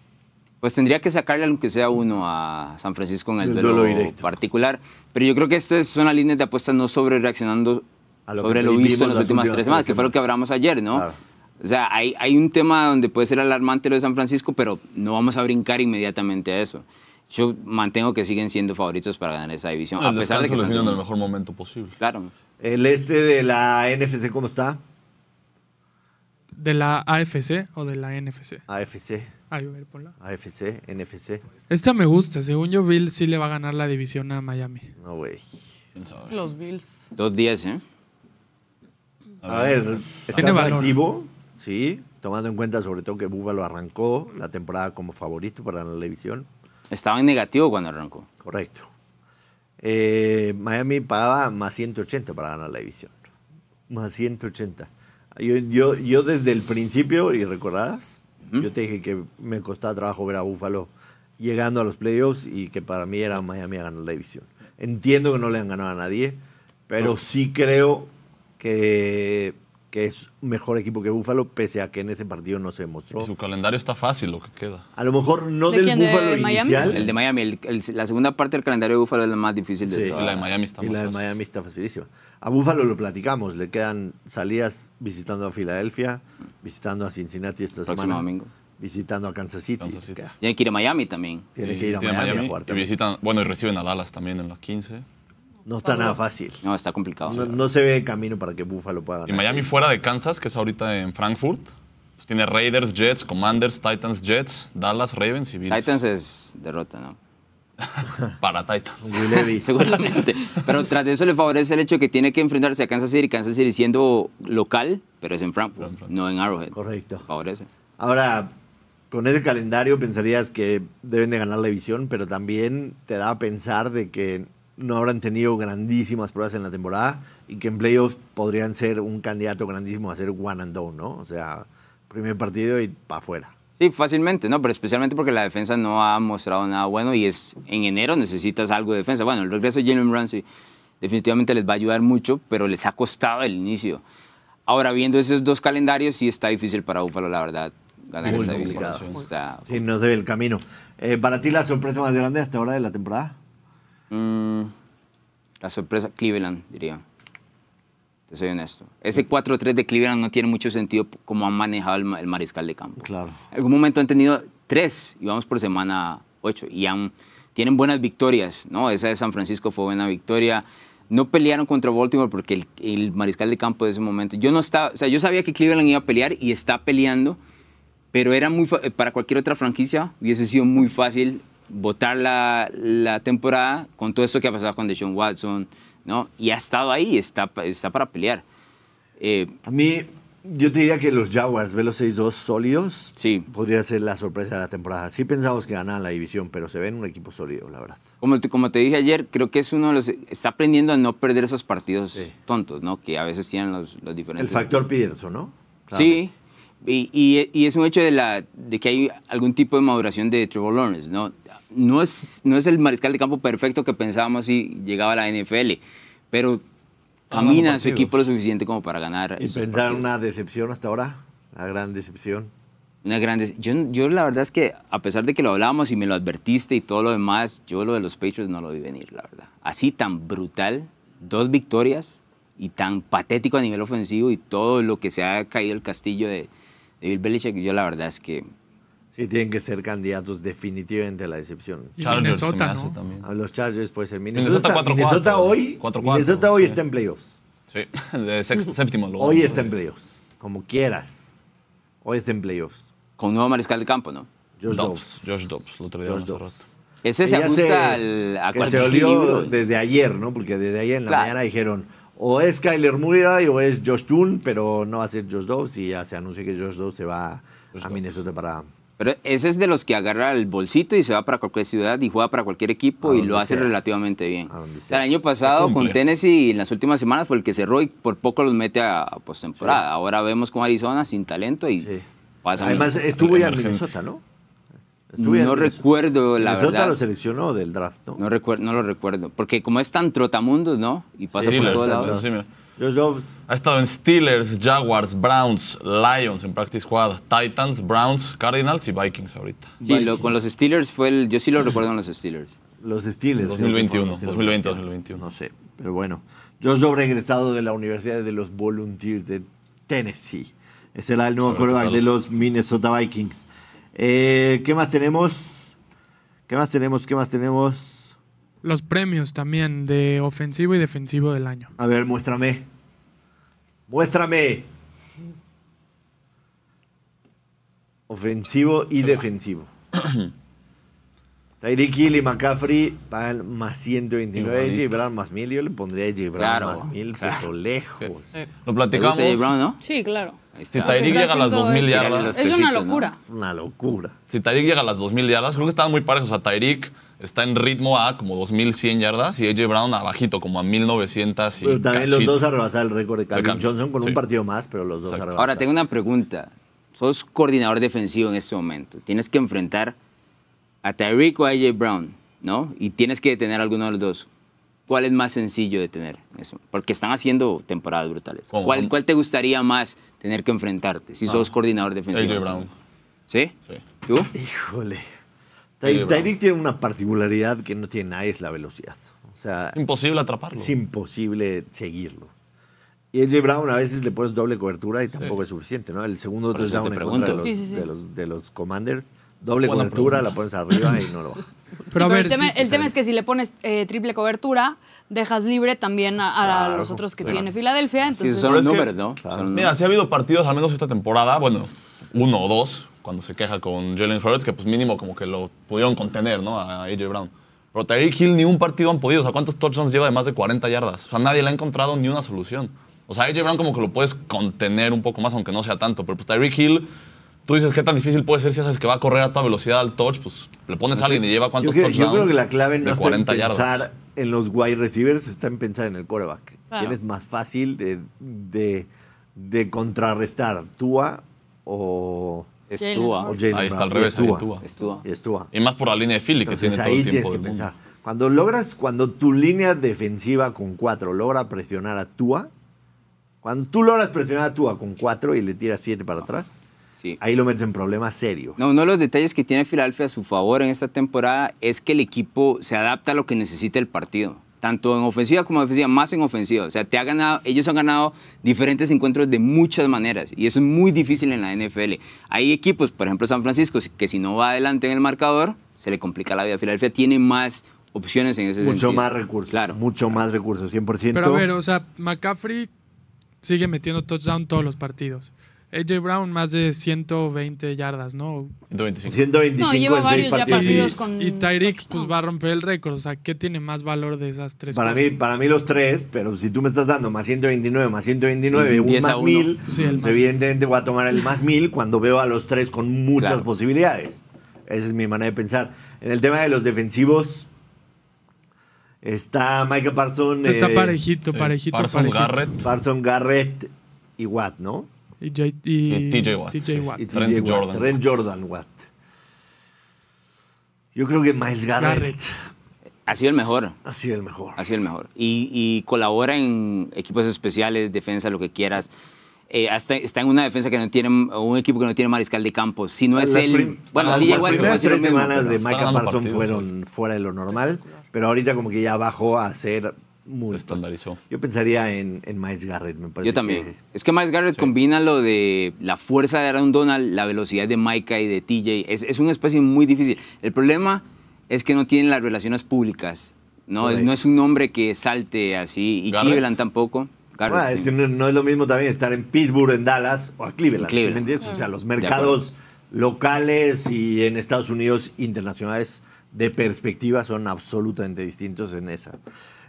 pues tendría que sacarle aunque sea uno a San Francisco en el, duelo, particular. Pero yo creo que estas son las líneas de apuestas no sobre reaccionando sobre lo visto en las últimas tres semanas, que fue lo que hablamos ayer, ¿no? O sea, hay, hay un tema donde puede ser alarmante lo de San Francisco, pero no vamos a brincar inmediatamente a eso. Yo mantengo que siguen siendo favoritos para ganar esa división, a pesar de que están en el mejor momento posible. Claro. ¿El este de la NFC cómo está? ¿De la AFC o de la NFC? AFC. Ay, a ver, ponla. AFC, NFC. Esta me gusta. Según yo, Bill sí le va a ganar la división a Miami. No, güey. Los Bills. Dos días, ¿eh? A ver, está atractivo, sí, tomando en cuenta sobre todo que Buffalo arrancó la temporada como favorito para la televisión. Estaba en negativo cuando arrancó. Correcto. Eh, Miami pagaba más 180 para ganar la división. Más 180. Yo, yo, yo desde el principio, y recordarás, yo te dije que me costaba trabajo ver a Buffalo llegando a los playoffs y que para mí era Miami a ganar la división. Entiendo que no le han ganado a nadie, pero sí creo que que es mejor equipo que Búfalo, pese a que en ese partido no se demostró. su calendario está fácil, lo que queda. A lo mejor no del Búfalo inicial. El de Miami, la segunda parte del calendario de Búfalo es la más difícil de sí. Y la de Miami está Y la de Miami está facilísima. A Búfalo lo platicamos, le quedan salidas visitando a Filadelfia, visitando a Cincinnati esta Próximo semana. domingo. Visitando a Kansas City. Tiene que ir a Miami también. Tiene que ir a Miami, a jugar. Y visitan, bueno, y reciben a Dallas también en la 15. No está nada fácil. No, está complicado. No, se ve camino para que Buffalo pueda ganar. Y Miami fuera de Kansas, que es ahorita en Frankfurt, pues tiene Raiders, Jets, Commanders, Titans, Jets, Dallas, Ravens y Bills. Titans es derrota, ¿no? para Titans. Seguramente. Pero tras de eso le favorece el hecho de que tiene que enfrentarse a Kansas City, Kansas City siendo local, pero es en Frankfurt, no en Arrowhead. Correcto. Favorece. Ahora, con ese calendario pensarías que deben de ganar la división, pero también te da a pensar de que no habrán tenido grandísimas pruebas en la temporada y que en playoffs podrían ser un candidato grandísimo a ser one and done, ¿no? O sea, primer partido y para afuera. Sí, fácilmente, ¿no? Pero especialmente porque la defensa no ha mostrado nada bueno y es en enero necesitas algo de defensa. Bueno, el regreso de Jalen Ramsey definitivamente les va a ayudar mucho, pero les ha costado el inicio. Ahora, viendo esos dos calendarios, sí está difícil para Búfalo, la verdad, ganar esa división. Sí, no se ve el camino. Eh, ¿Para ti la sorpresa más grande hasta ahora de la temporada? Mm, la sorpresa, Cleveland, diría. Te soy honesto. Ese 4-3 de Cleveland no tiene mucho sentido como han manejado el, mariscal de campo. Claro. En algún momento han tenido tres, y vamos por semana 8, y han, tienen buenas victorias, ¿no? Esa de San Francisco fue buena victoria. No pelearon contra Baltimore porque el, el, mariscal de campo de ese momento. Yo no estaba, o sea, yo sabía que Cleveland iba a pelear y está peleando, pero era muy para cualquier otra franquicia hubiese sido muy fácil votar la, la, temporada con todo esto que ha pasado con Deshaun Watson, ¿no? Y ha estado ahí, está, está para pelear. Eh, a mí, yo te diría que los Jaguars, ve los 6-2 sólidos, sí. podría ser la sorpresa de la temporada. Sí pensamos que ganan la división, pero se ven un equipo sólido, la verdad. Como te, como te dije ayer, creo que es uno de los... Está aprendiendo a no perder esos partidos tontos, ¿no? Que a veces tienen los, los diferentes... El factor Peterson, ¿no? Sí, y, y, y, es un hecho de, la, de que hay algún tipo de maduración de Trevor Lawrence, ¿no? No es, no es el mariscal de campo perfecto que pensábamos si llegaba a la NFL, pero camina su equipo lo suficiente como para ganar. ¿Y pensar una decepción hasta ahora? ¿Una gran decepción? Una gran yo, yo la verdad es que a pesar de que lo hablábamos y me lo advertiste y todo lo demás, yo lo de los Patriots no lo vi venir, la verdad. Así tan brutal, dos victorias y tan patético a nivel ofensivo y todo lo que se ha caído el castillo de, de Bill Belichick, yo la verdad es que Sí, tienen que ser candidatos definitivamente a la decepción. Y Minnesota, ¿no? También. A los Chargers puede ser Minnesota. Minnesota, hoy, Minnesota hoy está en playoffs. Sí, de sexto, séptimo lugar. Hoy está en playoffs, como quieras. Hoy está en playoffs. Con nuevo mariscal de campo, ¿no? Josh Dobbs. Josh Dobbs, lo otro día Josh Dobbs. Ese se ajusta al, a que se olió desde ayer, ¿no? Porque desde ayer en la mañana dijeron o es Kyler Murray o es Josh Toon, pero no va a ser Josh Dobbs y ya se anuncia que Josh Dobbs se va a Minnesota para pero ese es de los que agarra el bolsito y se va para cualquier ciudad y juega para cualquier equipo y lo hace relativamente bien. el año pasado con Tennessee en las últimas semanas fue el que cerró y por poco los mete a postemporada. Ahora vemos con Arizona sin talento y pasa Además estuvo ya en Minnesota, ¿no? no recuerdo la Minnesota verdad. lo seleccionó del draft, ¿no? No, recuerdo, no lo recuerdo. Porque como es tan trotamundos, ¿no? Y pasa por todos lados. Josh Dobbs. Ha estado en Steelers, Jaguars, Browns, Lions en Practice Squad, Titans, Browns, Cardinals y Vikings ahorita. Sí, lo- con los Steelers fue el. Yo sí lo recuerdo en los Steelers. Los Steelers. 2021, creo que fueron los que 2020, lo 2021. No sé, pero bueno. Josh Dobbs regresado de la Universidad de los Volunteers de Tennessee. Ese era el nuevo quarterback de los Minnesota Vikings. Eh, ¿Qué más tenemos? ¿Qué más tenemos? ¿Qué más tenemos? Los premios también de ofensivo y defensivo del año. A ver, muéstrame. Muéstrame. Ofensivo y defensivo. Tyreek Hill y McCaffrey pagan más 129. Igualito. AJ Brown más 1000. Yo le pondría a AJ Brown Claro, más 1000, claro. pero lejos. Lo ¿Te gusta platicamos. J. Brown, no? Sí, claro. Si. Tyreek llega a las haciendo 2000 el- yardas, Es una locura. Es una locura. si Tyreek llega a las 2000 yardas, creo que estaban muy parejos. O sea, Tyreek está en ritmo a como 2100 yardas y AJ Brown abajito, como a 1900 y Pero también los dos a rebasar el récord de Calvin Calvin, Johnson con sí. un partido más, pero los dos a Exacto. rebasar. Ahora, tengo una pregunta. Sos coordinador defensivo en este momento. Tienes que enfrentar a Tyreek o a AJ Brown, ¿no? Y tienes que detener a alguno de los dos. ¿Cuál es más sencillo de tener? Eso? Porque están haciendo temporadas brutales. ¿Cómo? ¿Cuál, ¿Cómo? cuál te gustaría más tener que enfrentarte si sos coordinador defensivo? AJ Brown. ¿Sí? Sí. ¿Tú? Híjole. Tyreek tiene una particularidad que no tiene nadie, es la velocidad. O sea, Imposible atraparlo. es imposible seguirlo. Y AJ Brown a veces le pones doble cobertura y tampoco es suficiente, ¿no? El segundo touchdown te en contra de los. Sí, sí, sí. de los- de los Commanders, doble Buena cobertura, pregunta. la pones arriba y no lo va. Pero a Sí, ver, el, tema, sí, el tema es que si le pones eh, triple cobertura, dejas libre también a, a Claro, los otros que sí. tiene Filadelfia. Sí, Entonces, son los números, ¿no? Claro. Mira, sí ha habido partidos, al menos esta temporada, bueno, uno o dos, cuando se queja con Jalen Hurts, que pues mínimo como que lo pudieron contener, ¿no? A AJ Brown. Pero Tyreek Hill ni un partido han podido. O sea, ¿cuántos touchdowns lleva de más de 40 yardas? O sea, nadie le ha encontrado ni una solución. O sea, AJ Brown como que lo puedes contener un poco más, aunque no sea tanto. Pero pues Tyreek Hill, tú dices, ¿qué tan difícil puede ser si sabes que va a correr a toda velocidad al touch? Pues le pones a alguien y lleva Yo, cuántos creo- touchdowns yo creo que la clave no está en 40 pensar yardas. en los wide receivers, está en pensar en el quarterback. Claro. ¿Quién es más fácil de, de, de contrarrestar? ¿Tua o, Es Jalen Tua. o Jalen Ahí está al revés, Y es ahí Tua. Tua. Es Tua. Y más por la línea de Philly, que Entonces tiene todo ahí el tienes tiempo que del mundo. pensar. Cuando logras, cuando tu línea defensiva con cuatro logra presionar a Tua, cuando tú logras presionar a Tua con cuatro y le tiras siete para atrás, Sí. ahí lo metes en problemas serios. No, uno de los detalles que tiene Filadelfia a su favor en esta temporada es que el equipo se adapta a lo que necesita el partido. Tanto en ofensiva como en defensiva, más en ofensiva. O sea, te ha ganado, ellos han ganado diferentes encuentros de muchas maneras. Y eso es muy difícil en la NFL. Hay equipos, por ejemplo San Francisco, que si no va adelante en el marcador, se le complica la vida. Filadelfia tiene más opciones en ese Mucho sentido. más recursos. Claro. Mucho más recursos, 100%. Pero a ver, o sea, McCaffrey sigue metiendo touchdown todos los partidos. AJ Brown más de 120 yardas, ¿no? 125. 125 No, lleva en seis varios ya partidos. con- Y Tyreek touchdown. pues va a romper el récord. O sea, ¿qué tiene más valor de esas tres Para cosas? mí, para mí los tres, pero si tú me estás dando más 129, más 129, un 10 a más uno. 1000, Sí, el pues más- evidentemente voy a tomar el más 1000 cuando veo a los tres con muchas Claro. posibilidades. Esa es mi manera de pensar. En el tema de los defensivos, está Micah Parsons, Está eh, parejito, parejito, Parsons, parejito. Garrett. Parson Garrett y Watt, ¿no? Y, J- y- Y TJ Watt, sí. Watt. Y Trent TJ Watt, Jordan. Trent Jordan Watt. Yo creo que Miles Garrett, Garrett. Ha sido el mejor. ha sido el mejor. Ha sido el mejor. Y, y colabora en equipos especiales, defensa, lo que quieras. Eh, hasta está en una defensa que no tiene, un equipo que no tiene mariscal de campo. Si no es Las el. prim- bueno, las, TJ las primeras tres mismo, semanas de Micah Parsons partidos, fueron fuera de lo normal, pero ahorita como que ya bajó a ser muy... Se estandarizó. Yo pensaría en, en Miles Garrett, me parece Yo también. que- Es que Miles Garrett Sí. combina lo de la fuerza de Aaron Donald, la velocidad de Micah y de TJ. Es, es una especie muy difícil. El problema es que no tienen las relaciones públicas. No, es, Correcto. no es un nombre que salte así. Y Garrett. Cleveland tampoco. Garrett, sí. es que no, no es lo mismo también estar en Pittsburgh, en Dallas o a Cleveland. En Cleveland. ¿sí me entiendes? O sea, los mercados locales y en Estados Unidos internacionales de perspectiva son absolutamente distintos en esa.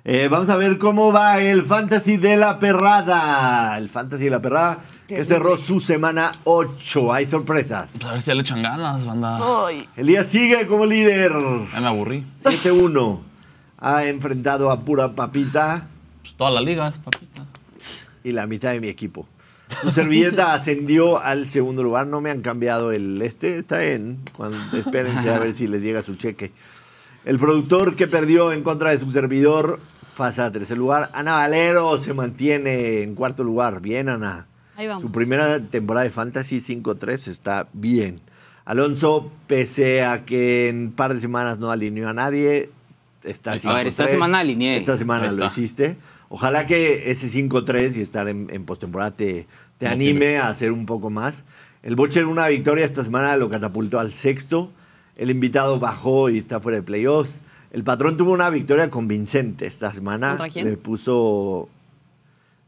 Eh, vamos a ver cómo va el Fantasy de la Perrada. El Fantasy de la Perrada que cerró su semana 8. Hay sorpresas. Pues a ver si ya le echan ganas, banda. Elías sigue como líder. Ya me aburrí. 7-1. Ha enfrentado a pura papita. Pues todas las ligas, papita. y la mitad de mi equipo. Su servilleta ascendió al segundo lugar. No me han cambiado el este. Está bien. Cuando, espérense a ver si les llega su cheque. El productor que perdió en contra de su servidor pasa a tercer lugar. Ana Valero se mantiene en cuarto lugar. Bien, Ana. Ahí vamos. Su primera temporada de Fantasy 5-3 está bien. Alonso, pese a que en un par de semanas no alineó a nadie, está A ver, esta semana alineé. Esta semana lo hiciste. Ojalá que ese 5-3 y estar en, en postemporada te, te anime a hacer un poco más. El Bocher una victoria esta semana lo catapultó al sexto. El invitado bajó y está fuera de playoffs. El patrón tuvo una victoria convincente esta semana. ¿Contra quién? Le puso.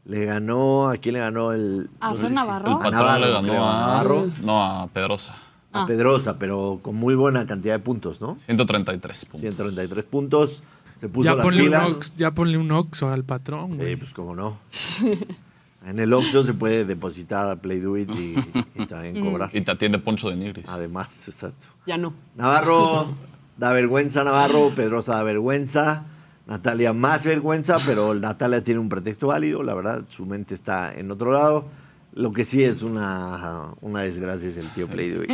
Le ganó. ¿A quién le ganó el.? ¿A no sé Fer si- Navarro? El A patrón Navarro, le ganó creo, a a Navarro. No, a Pedrosa. A Ah. Pedrosa, pero con muy buena cantidad de puntos, ¿no? 133 puntos. 133 puntos. Se puso Ya las ponle, un pilas. ox, ya ponle un oxo al patrón, güey. Eh, pues cómo no. En el Oxxo se puede depositar a Play Do It y, y también cobrar. Y te atiende Poncho de Nigris. Además, exacto. Ya no. Navarro da vergüenza, Navarro. Pedrosa da vergüenza. Natalia más vergüenza, pero Natalia tiene un pretexto válido, la verdad. Su mente está en otro lado. Lo que sí es una, una desgracia es el tío Play Do It,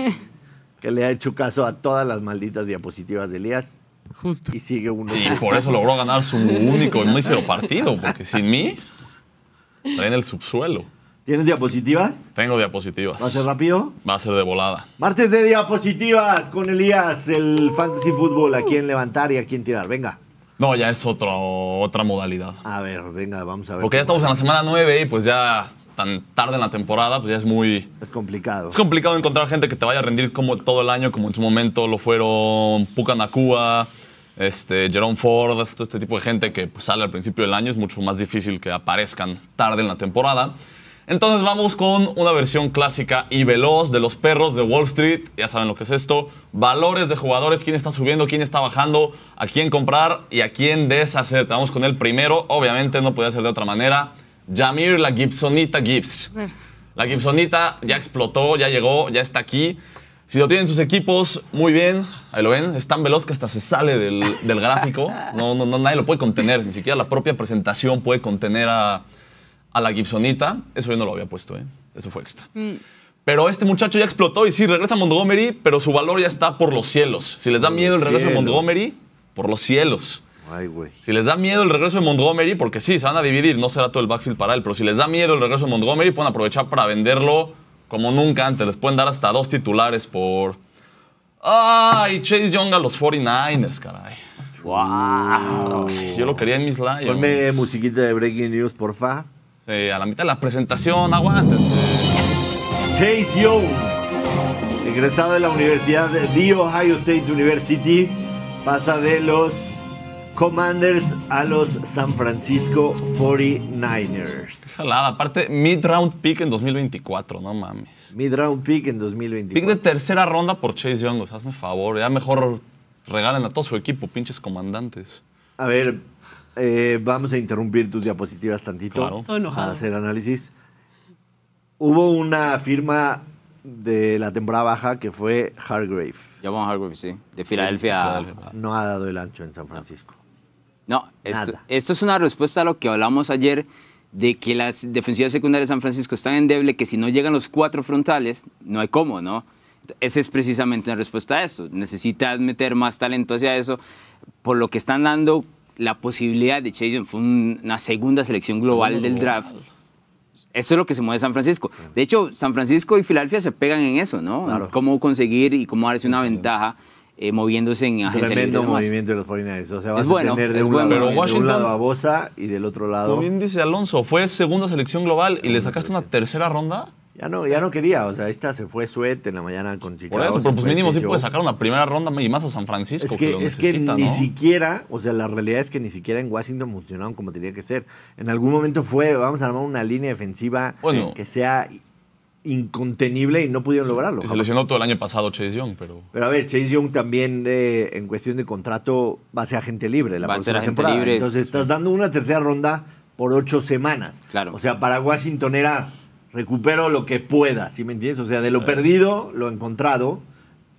que le ha hecho caso a todas las malditas diapositivas de Elías Justo. y sigue uno. Y por eso logró ganar su único y mísero partido, porque sin mí, en el subsuelo. ¿Tienes diapositivas? Tengo diapositivas. ¿Va a ser rápido? Va a ser de volada. Martes de diapositivas con Elías, el fantasy fútbol, a quién levantar y a quién tirar. Venga. No, ya es otro, otra modalidad. A ver, venga, vamos a ver. Porque ya estamos en la semana 9 y pues ya tan tarde en la temporada, pues ya es muy... Es complicado. Es complicado encontrar gente que te vaya a rendir como todo el año, como en su momento lo fueron Puka Nakua, este, Jerome Ford, todo este tipo de gente que pues, sale al principio del año. Es mucho más difícil que aparezcan tarde en la temporada. Entonces vamos con una versión clásica y veloz de los perros de Wall Street. Ya saben lo que es esto. Valores de jugadores, quién está subiendo, quién está bajando, a quién comprar y a quién deshacer. Vamos con el primero. Obviamente no podía ser de otra manera. Jamir, la Gibsonita Gibbs. La Gibsonita ya explotó, ya llegó, ya está aquí. Si lo tienen sus equipos, muy bien. Ahí lo ven. Es tan veloz que hasta se sale del, del gráfico. No, no, no, nadie lo puede contener. Ni siquiera la propia presentación puede contener a, a la Gibsonita. Eso yo no lo había puesto, ¿eh? Eso fue extra. Pero este muchacho ya explotó y sí, regresa a Montgomery, pero su valor ya está por los cielos. Si les da Por miedo el regreso de cielos. Montgomery, por los cielos. Ay, güey. Si les da miedo el regreso de Montgomery, porque sí, se van a dividir, no será todo el backfield para él, pero si les da miedo el regreso de Montgomery, pueden aprovechar para venderlo como nunca antes. Les pueden dar hasta dos titulares por. ¡Ay! Chase Young a los 49ers, caray. ¡Wow! Yo lo quería en mis Lions. Ponme musiquita de Breaking News, porfa. Sí, a la mitad de la presentación, aguántense. Chase Young, egresado de la Universidad de The Ohio State University, pasa de los Commanders a los San Francisco 49ers. Jalada, aparte, mid-round pick en 2024, no mames. Mid-round pick en Pick de 2024. tercera ronda por Chase Young, hazme favor. Ya mejor regalen a todo su equipo, pinches comandantes. A ver, eh, vamos a interrumpir tus diapositivas tantito Claro. Para hacer análisis. Hubo una firma de la temporada baja que fue Hargrave. Javon Hargrave, sí. De Filadelfia. No ha dado el ancho en San Francisco. No, esto, Nada. esto es una respuesta a lo que hablamos ayer de que las defensivas secundarias de San Francisco están endeble, que si no llegan los cuatro frontales, no hay cómo, ¿no? Esa es precisamente una respuesta a eso. Necesitas meter más talento hacia eso, por lo que están dando la posibilidad de Chase Young. Fue un- una segunda selección global del draft. Eso es lo que se mueve San Francisco. De hecho, San Francisco y Filadelfia se pegan en eso, ¿no? En. Cómo conseguir y cómo darse una ventaja eh, moviéndose en agencia Tremendo movimiento de los 49ers. O sea, vas Es bueno, a tener de un, bueno. lado, Pero de Washington- un lado a Bosa y del otro lado. Como bien dice Alonso, fue segunda selección global y le sacaste una tercera ronda. Ya no, ya no quería. O sea, esta se fue Sweat en la mañana con Chicago. Por eso, pero pues mínimo sí puede sacar una primera ronda y más a San Francisco, Es que, que, lo es que ni ¿no? siquiera, o sea, la realidad es que ni siquiera en Washington funcionaron como tenía que ser. En algún momento fue, vamos a armar una línea defensiva Bueno. que sea incontenible y no pudieron lograrlo. Y se jamás. lesionó todo el año pasado Chase Young, pero... Pero a ver, Chase Young también eh, en cuestión de contrato va a ser agente libre la Va a ser próxima temporada. libre. Entonces estás dando una tercera ronda por ocho semanas. Claro. O sea, para Washington era recupero lo que pueda, ¿sí me entiendes? O sea, de lo perdido, lo encontrado,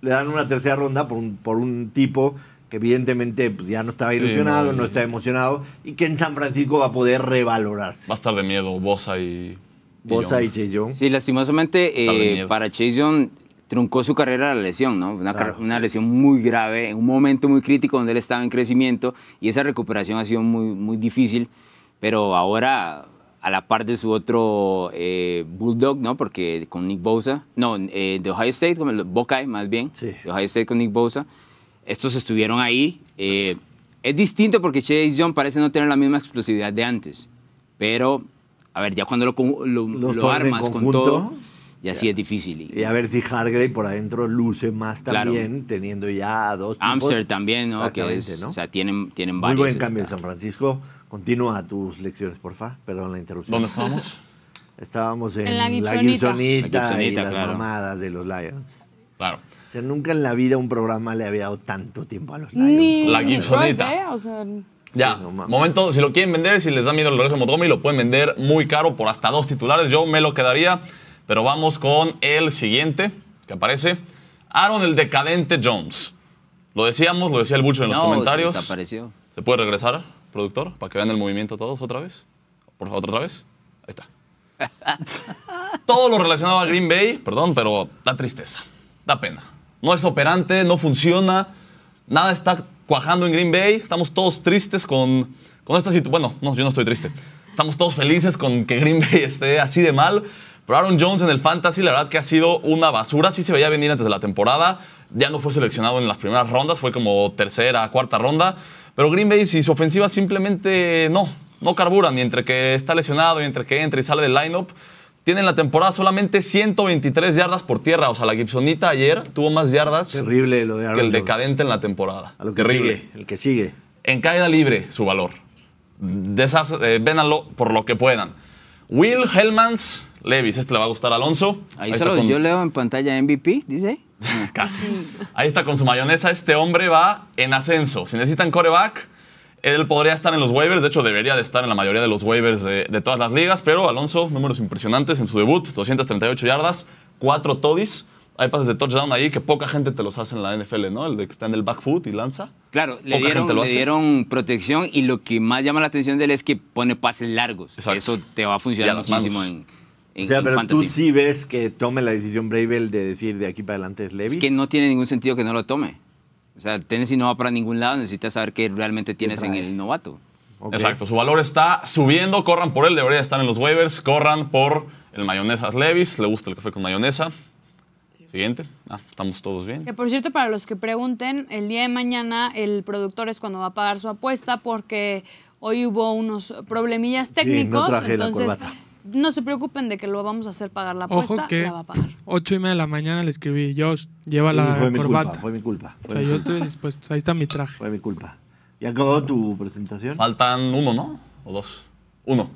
le dan una tercera ronda por un, por un tipo que evidentemente pues, ya no estaba Sí, ilusionado, no, no, estaba emocionado y que en San Francisco va a poder revalorarse. Va a estar de miedo Bosa y... Bosa y. Chase Young. Sí, lastimosamente Está eh, para Chase Young truncó su carrera la lesión, ¿no? Una, una, lesión muy grave, en un momento muy crítico donde él estaba en crecimiento y esa recuperación ha sido muy, muy difícil, pero ahora a la par de su otro eh, Bulldog, ¿no? Porque con Nick Bosa, no, eh, de Ohio State, como el Buckeye más bien, sí. de Ohio State con Nick Bosa, estos estuvieron ahí. Eh, es distinto porque Chase Young parece no tener la misma explosividad de antes, pero, a ver, ya cuando lo, lo, armas con todo y así es difícil. Y, a ver si Hargrave por adentro luce más también, teniendo ya dos tipos. Amster también, ¿no? Que ¿no? O sea, tienen, tienen varios. Muy buen cambio en San Francisco. Continúa tus lecciones, porfa. Perdón la interrupción. ¿Dónde estábamos? Estábamos en, la Gibsonita, y las mamadas de los Lions. Claro. O sea, nunca en la vida un programa le había dado tanto tiempo a los Lions. la Gibsonita. ¿eh? O sea, ya, momento, si lo quieren vender, si les da miedo el regreso de Montgomery, lo pueden vender muy caro por hasta dos titulares. Yo me lo quedaría pero vamos con el siguiente que aparece. Aaron el decadente Jones. Lo decíamos, lo decía el Bucho en los comentarios. Se desapareció. ¿Se puede regresar, productor? Para que vean el movimiento todos otra vez. Por favor, otra vez. Ahí está. Todo lo relacionado a Green Bay, perdón, pero da tristeza. Da pena. No es operante, no funciona. Nada está cuajando en Green Bay. Estamos todos tristes con, con esta situación. Bueno, no, yo no estoy triste. Estamos todos felices con que Green Bay esté así de mal. Pero Aaron Jones en el Fantasy, la verdad que ha sido una basura. Sí se veía venir antes de la temporada. Ya no fue seleccionado en las primeras rondas, fue como tercera, cuarta ronda. Pero Green Bay y su ofensiva simplemente no, no carburan. Ni entre que está lesionado, y entre que entra y sale del lineup. Tiene en la temporada solamente 123 yardas por tierra. O sea, la Gibsonita ayer tuvo más yardas Terrible lo de Aaron que el decadente en la temporada. A lo que Terrible. Sigue, el que sigue. En caída libre, su valor. De esas, eh, vénanlo por lo que puedan. Will Hellmans Levis, este le va a gustar a Alonso. Ahí, solo yo leo en pantalla MVP, dice. Casi. Ahí está con su mayonesa. Este hombre va en ascenso. Si necesitan coreback, él podría estar en los waivers. De hecho, debería de estar en la mayoría de los waivers de, de todas las ligas. Pero Alonso, números impresionantes en su debut: 238 yardas, 4 toddies. Hay pases de touchdown ahí que poca gente te los hace en la NFL, ¿no? El de que está en el back foot y lanza. Claro, le dieron, le dieron, protección y lo que más llama la atención de él es que pone pases largos. Eso te va a funcionar muchísimo en, o sea, pero tú sí ves que tome la decisión Bravel de decir de aquí para adelante es Levis. Es que no tiene ningún sentido que no lo tome. O sea, Tennessee no va para ningún lado, necesitas saber qué realmente tienes en el novato. Exacto, su valor está subiendo, corran por él, debería estar en los waivers, corran por el mayonesas Levis, le gusta el café con mayonesa. Siguiente, ah, estamos todos bien. Que por cierto, para los que pregunten, el día de mañana el productor es cuando va a pagar su apuesta porque hoy hubo unos problemillas técnicos. Sí, no traje la corbata no se preocupen de que lo vamos a hacer pagar la apuesta, Ojo que la va a pagar. Ocho y media de la mañana le escribí, yo lleva la fue mi Culpa, fue mi culpa. o sea, yo estoy dispuesto, ahí está mi traje. Fue mi culpa. ¿Y acabó tu presentación? Faltan uno, ¿no? ¿O dos? Uno.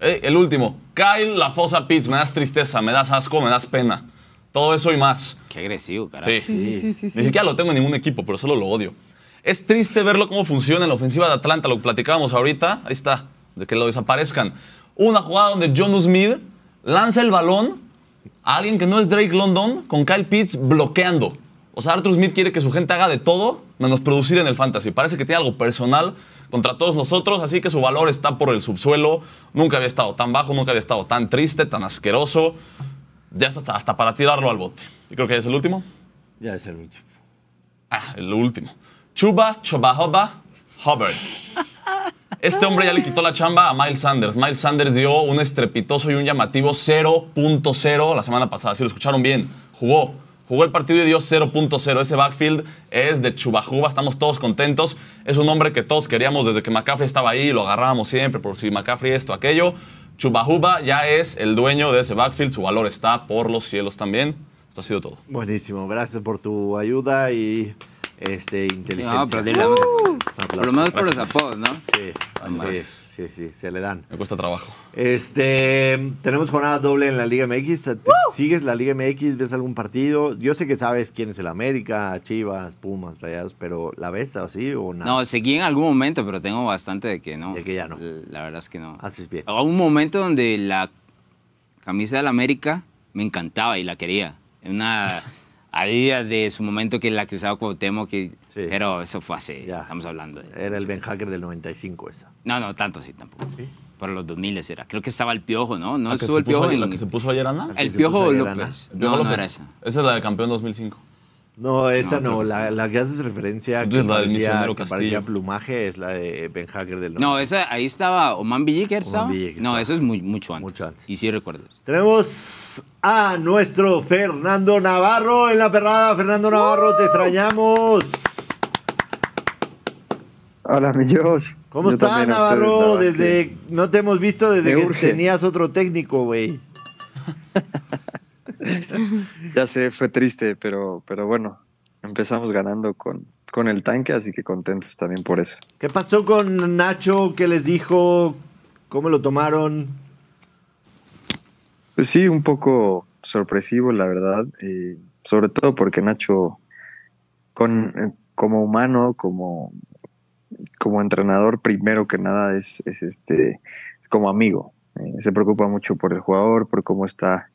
el último. Kyle La Fosa Pitts. Me das tristeza, me das asco, me das pena. Todo eso y más. Qué agresivo, carajo. Sí. Sí, sí, sí, Ni siquiera lo tengo en ningún equipo, pero solo lo odio. Es triste verlo cómo funciona en la ofensiva de Atlanta, lo que platicábamos ahorita. Ahí está, de que lo desaparezcan una jugada donde John Smith lanza el balón a alguien que no es Drake London con Kyle Pitts bloqueando. O sea, Arthur Smith quiere que su gente haga de todo menos producir en el fantasy. Parece que tiene algo personal contra todos nosotros, así que su valor está por el subsuelo. Nunca había estado tan bajo, nunca había estado tan triste, tan asqueroso. Ya está hasta para tirarlo al bote. Y creo que ya es el último. Ya es el último. Ah, el último. Chuba Chobahoba Hubbard. Este hombre ya le quitó la chamba a Miles Sanders. Miles Sanders dio un estrepitoso y un llamativo 0.0 la semana pasada. Si lo escucharon bien, jugó. Jugó el partido y dio 0.0. Ese backfield es de Chubajuba. Estamos todos contentos. Es un hombre que todos queríamos desde que McCaffrey estaba ahí. Lo agarrábamos siempre por si McCaffrey esto, aquello. Chubajuba ya es el dueño de ese backfield. Su valor está por los cielos también. Esto ha sido todo. Buenísimo. Gracias por tu ayuda y este, inteligencia. No, pero uh, por lo menos por los apodos, ¿no? Sí, sí, sí, se le dan. Me cuesta trabajo. Este, tenemos jornada doble en la Liga MX. ¿Sigues la Liga MX? ¿Ves algún partido? Yo sé que sabes quién es el América, Chivas, Pumas, Rayados, pero ¿la ves así o nada? No, seguí en algún momento, pero tengo bastante de que no. De que ya no. La verdad es que no. Haces bien. Hubo un momento donde la camisa del América me encantaba y la quería. Una a día de su momento que la que usaba Cuauhtémoc, que, pero eso fue hace, ya. estamos hablando. Era el Ben Hacker del 95 esa. No, no, tanto sí, tampoco. ¿Sí? para los 2000 era. Creo que estaba el Piojo, ¿no? No ¿La que estuvo el Piojo. ayer- en- ¿La que se puso ayer, Ana? El Piojo López. Piojo No, no López. era esa. Esa es la de campeón 2005. No, esa No, la, la que haces referencia que la parecía, que parecía plumaje es la de Ben Hacker del No, esa, ahí estaba Oman Villiker, Oman ¿estaba? Villiker No, estaba. eso es muy, mucho antes. Mucho antes. Y sí recuerdo eso. Tenemos a nuestro Fernando Navarro en la ferrada. Fernando Navarro, te extrañamos. Hola, mi Josh. ¿Cómo estás, Navarro? Desde no te hemos visto desde Me que urge. tenías otro técnico, güey. Ya sé, fue triste, pero, pero bueno, empezamos ganando con, con el tanque, así que contentos también por eso. ¿Qué pasó con Nacho? ¿Qué les dijo? ¿Cómo lo tomaron? Pues sí, un poco sorpresivo, la verdad, sobre todo porque Nacho, con, eh, como humano, como, como entrenador, primero que nada es, es este, es como amigo. Eh, se preocupa mucho por el jugador, por cómo está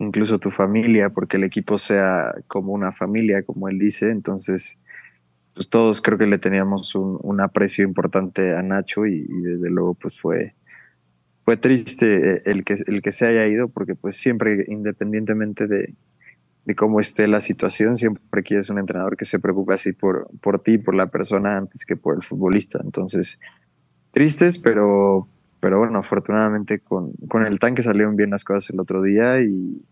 incluso tu familia, porque el equipo sea como una familia, como él dice. Entonces, pues todos creo que le teníamos un, aprecio importante a Nacho y, y desde luego pues fue, fue triste eh, el que, el que se haya ido, porque pues siempre, independientemente de, de cómo esté la situación, siempre quieres un entrenador que se preocupe así por, por ti, por la persona, antes que por el futbolista. Entonces, tristes, pero, pero bueno, afortunadamente con, con el tanque salieron bien las cosas el otro día y,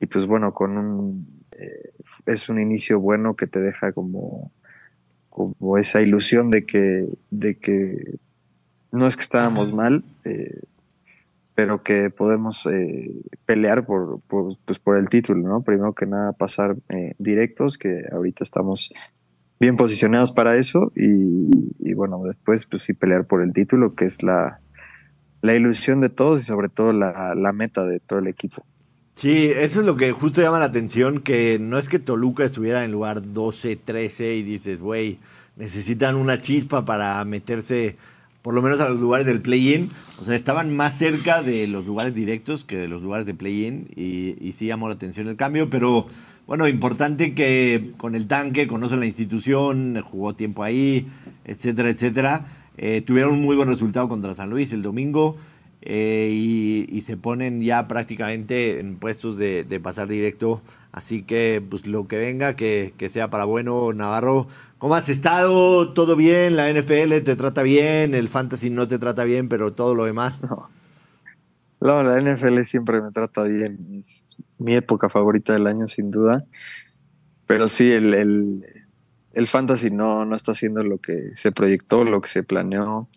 y pues bueno, con un, eh, es un inicio bueno que te deja como, como esa ilusión de que, de que no es que estábamos mal, eh, pero que podemos eh, pelear por, por, pues por el título, ¿no? Primero que nada pasar eh, directos, que ahorita estamos bien posicionados para eso, y, bueno, después pues sí pelear por el título, que es la, la ilusión de todos y sobre todo la, meta de todo el equipo. Sí, eso es lo que justo llama la atención, que no es que Toluca estuviera en lugar 12, 13 y dices, güey, necesitan una chispa para meterse por lo menos a los lugares del play-in. O sea, estaban más cerca de los lugares directos que de los lugares de play-in y sí llamó la atención el cambio, pero bueno, importante que con el tanque conoce la institución, jugó tiempo ahí, etcétera, etcétera. Eh, tuvieron un muy buen resultado contra San Luis el domingo. Eh, y, se ponen ya prácticamente en puestos de, de pasar directo. Así que, pues lo que venga, que, que sea para bueno, Navarro. ¿Cómo has estado? ¿Todo bien? ¿La NFL te trata bien? ¿El fantasy no te trata bien? Pero todo lo demás. No, no la NFL siempre me trata bien. Es mi época favorita del año, sin duda. Pero sí, el, el, el fantasy no, no está haciendo lo que se proyectó, lo que se planeó.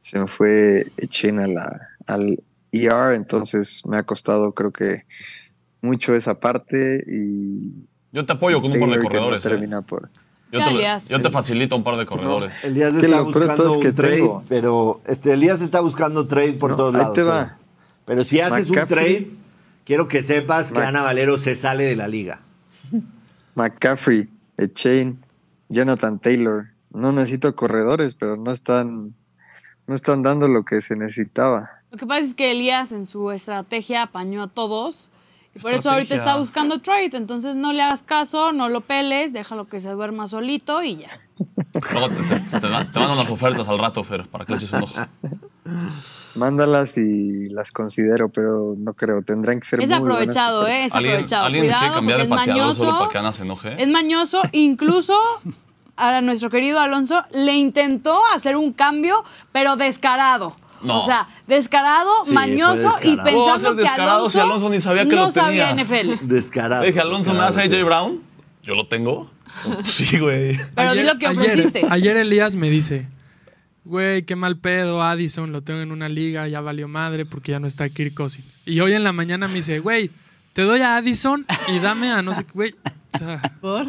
Se me fue Chen a la, al ER, entonces me ha costado creo que mucho esa parte y Yo te apoyo con un par de no corredores. eh. termina por- Yo, te, Elías. yo te facilito un par de corredores. Elías Que está buscando todo es que un trade, pero este, Elías está buscando trade por No, todos ahí lados. te pero- va. Pero, si haces un trade, quiero que sepas que Mac- Ana Valero se sale de la liga. McCaffrey, Chain, Jonathan Taylor. No necesito corredores, pero no están, no están dando lo que se necesitaba. Lo que pasa es que Elías en su estrategia apañó a todos. Por eso ahorita está buscando trade. Entonces no le hagas caso, no lo peles, déjalo que se duerma solito y ya. Luego te, te, te, dan- te mandan las ofertas al rato, Fer, para que le eches un ojo. Mándalas y las considero, pero no creo. Tendrán que ser Es muy buenas aprovechado, ofertas. ¿eh? Es ¿Alguien, aprovechado. ¿alguien quiere Cuidado, cambiar porque de es pateador solo mañoso. para que Ana se enoje? Es mañoso, incluso a nuestro querido Alonso le intentó hacer un cambio, pero descarado. No. O sea, descarado, Sí, mañoso y descarado. ¿Cómo va a pensando ser que descarado Alonso, si Alonso ni sabía que no lo tenía? sabía NFL. Descarado. Dije, Alonso, ¿me a AJ. Brown? Yo lo tengo. Sí, güey. Pero di lo que ofreciste. Ayer, ayer Elías me dice, güey, qué mal pedo, Addison, lo tengo en una liga, ya valió madre porque ya no está Kirk Cousins. Y hoy en la mañana me dice, güey, te doy a Addison y dame a no sé qué, güey. O sea, ¿Por?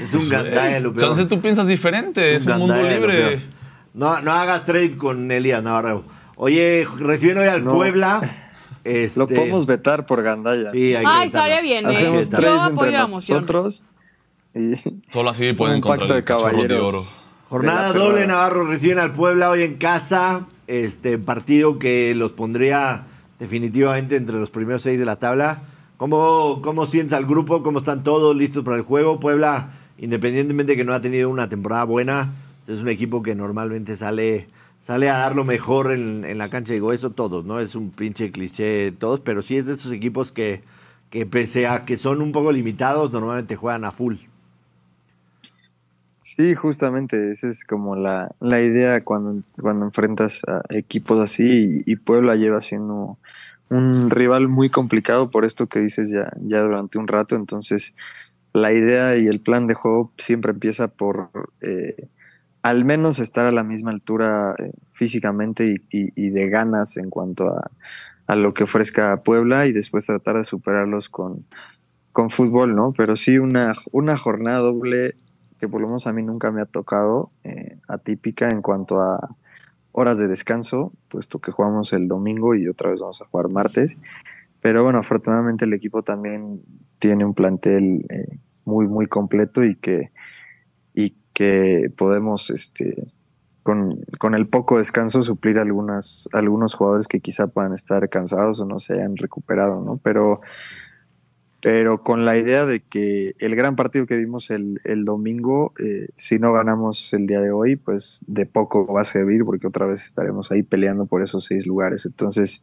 Es un gandaya, lo peor. Entonces tú piensas diferente, es un mundo libre. No, no hagas trade con Elías Navarro. Oye, reciben hoy al No. Puebla. Este, Lo podemos vetar por Gandaya. Sí, Ay, estaría bien, ¿eh? Hacemos. Yo tres apoyo entre la moción. nosotros y Solo así pueden un pacto de cachorro de oro. caballeros. Jornada de doble. Navarro reciben al Puebla hoy en casa. Este partido que los pondría definitivamente entre los primeros seis de la tabla. ¿Cómo, cómo sientes al grupo? ¿Cómo están todos listos para el juego? Puebla, independientemente de que no ha tenido una temporada buena, es un equipo que normalmente sale sale a dar lo mejor en, la cancha. Digo, eso todos, ¿no? Es un pinche cliché todos, pero sí es de esos equipos que, que pese a que son un poco limitados, normalmente juegan a full. Sí, justamente, esa es como la, la idea cuando, cuando enfrentas a equipos así y, Puebla lleva siendo un rival muy complicado por esto que dices ya, ya durante un rato, entonces la idea y el plan de juego siempre empieza por eh, al menos estar a la misma altura eh, físicamente y, de ganas en cuanto a, a, lo que ofrezca Puebla y después tratar de superarlos con, con fútbol, ¿no? Pero sí una, una jornada doble que por lo menos a mí nunca me ha tocado, eh, atípica en cuanto a horas de descanso, puesto que jugamos el domingo y otra vez vamos a jugar martes. Pero bueno, afortunadamente el equipo también tiene un plantel eh, muy, muy completo y que, que podemos, este, con, con, el poco descanso, suplir algunas, algunos jugadores que quizá puedan estar cansados o no se hayan recuperado, ¿no? Pero pero con la idea de que el gran partido que dimos el, domingo, eh, si no ganamos el día de hoy, pues de poco va a servir porque otra vez estaremos ahí peleando por esos seis lugares. Entonces,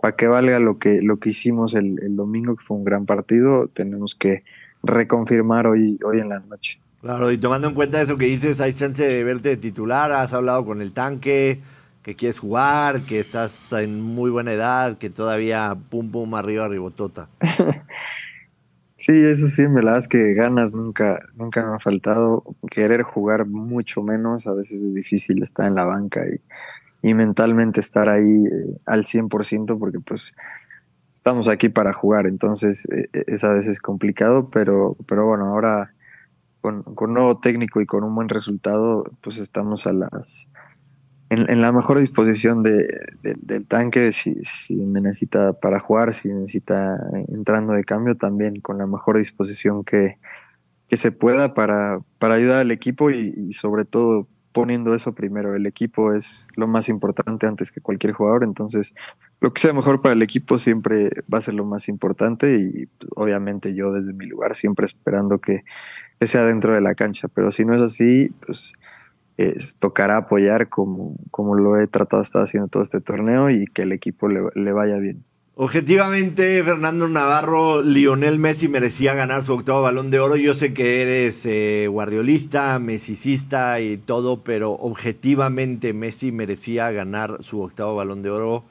para que valga lo que, lo que hicimos el, domingo, que fue un gran partido, tenemos que reconfirmar hoy, hoy en la noche. Claro, y tomando en cuenta eso que dices, hay chance de verte de titular, has hablado con el tanque, que quieres jugar, que estás en muy buena edad, que todavía pum pum arriba, ribotota. Sí, eso sí, me la das que ganas nunca, nunca me ha faltado. Querer jugar mucho menos, a veces es difícil estar en la banca y, mentalmente estar ahí eh, al 100% porque pues estamos aquí para jugar, entonces eh, eh, es a veces complicado, pero, pero bueno, ahora con, con nuevo técnico y con un buen resultado, pues estamos a las en, la mejor disposición de, del tanque, si, si, me necesita para jugar, si necesita entrando de cambio, también con la mejor disposición que, que se pueda para, para ayudar al equipo y, sobre todo poniendo eso primero. El equipo es lo más importante antes que cualquier jugador, entonces lo que sea mejor para el equipo siempre va a ser lo más importante y obviamente yo desde mi lugar siempre esperando que, que sea dentro de la cancha, pero si no es así, pues tocará apoyar como, como lo he tratado de estar haciendo todo este torneo y que el equipo le, vaya bien. Objetivamente, Fernando Navarro, Lionel Messi merecía ganar su octavo balón de oro. Yo sé que eres eh, guardiolista, mesicista y todo, pero objetivamente Messi merecía ganar su octavo balón de oro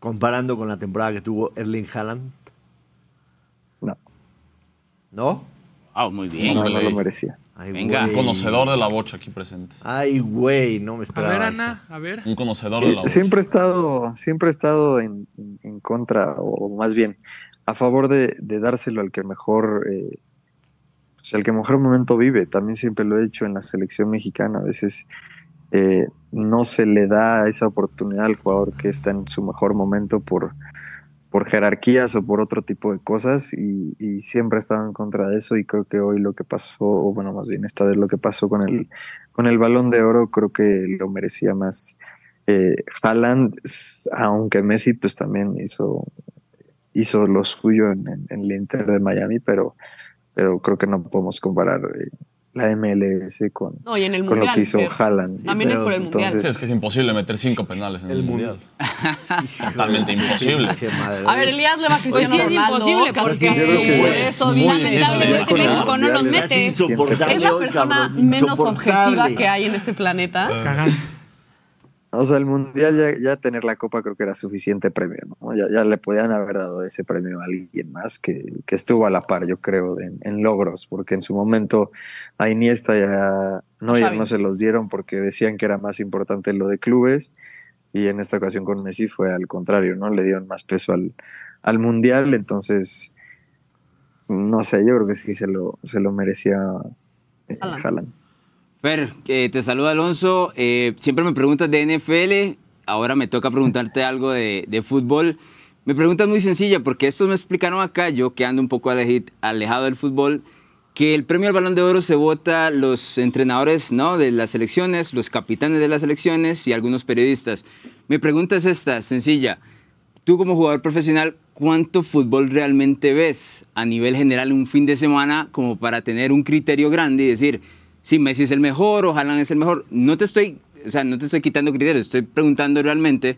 comparando con la temporada que tuvo Erling Haaland. No. ¿No? Ah, muy bien. No, no lo merecía. Venga. Un conocedor de la bocha aquí presente. Ay, güey, no me esperaba. A ver, Ana, a ver. Un conocedor de la bocha. Siempre he estado, siempre he estado en, contra, o más bien, a favor de, dárselo al que mejor, eh, pues, el que mejor momento vive. También siempre lo he hecho en la selección mexicana. A veces eh, no se le da esa oportunidad al jugador que está en su mejor momento por por jerarquías o por otro tipo de cosas y, siempre he estado en contra de eso y creo que hoy lo que pasó, o bueno, más bien esta vez lo que pasó con el, con el balón de oro, creo que lo merecía más eh, Haaland, aunque Messi pues también hizo, hizo lo suyo en, el Inter de Miami, pero, pero creo que no podemos comparar eh, la MLS con, con lo que hizo Haaland. También es por el Mundial. Sí, es que es imposible meter cinco penales en el, Mundial. Totalmente imposible. A ver, Elías le va a Cristiano pues sí es imposible porque eso lamentablemente México no los mete. Es la persona menos objetiva que hay en este planeta. Cagante. O sea, el mundial ya, ya, tener la copa creo que era suficiente premio, ¿no? Ya, ya le podían haber dado ese premio a alguien más que, que estuvo a la par, yo creo, en, logros, porque en su momento a Iniesta ya no, ya no se los dieron porque decían que era más importante lo de clubes y en esta ocasión con Messi fue al contrario, ¿no? Le dieron más peso al, al mundial, entonces, no sé, yo creo que sí se lo, se lo merecía eh, Haaland. Fer, te saluda Alonso. Eh, siempre me preguntas de NFL, ahora me toca preguntarte algo de, fútbol. Me pregunta muy sencilla, porque estos me explicaron acá, yo que ando un poco alejado del fútbol, que el premio al Balón de Oro se vota los entrenadores ¿no? de las selecciones, los capitanes de las selecciones y algunos periodistas. Mi pregunta es esta, sencilla. Tú como jugador profesional, ¿cuánto fútbol realmente ves a nivel general un fin de semana como para tener un criterio grande y decir, si Messi es el mejor o Haaland es el mejor. No te estoy o sea, no te estoy quitando criterios, estoy preguntando realmente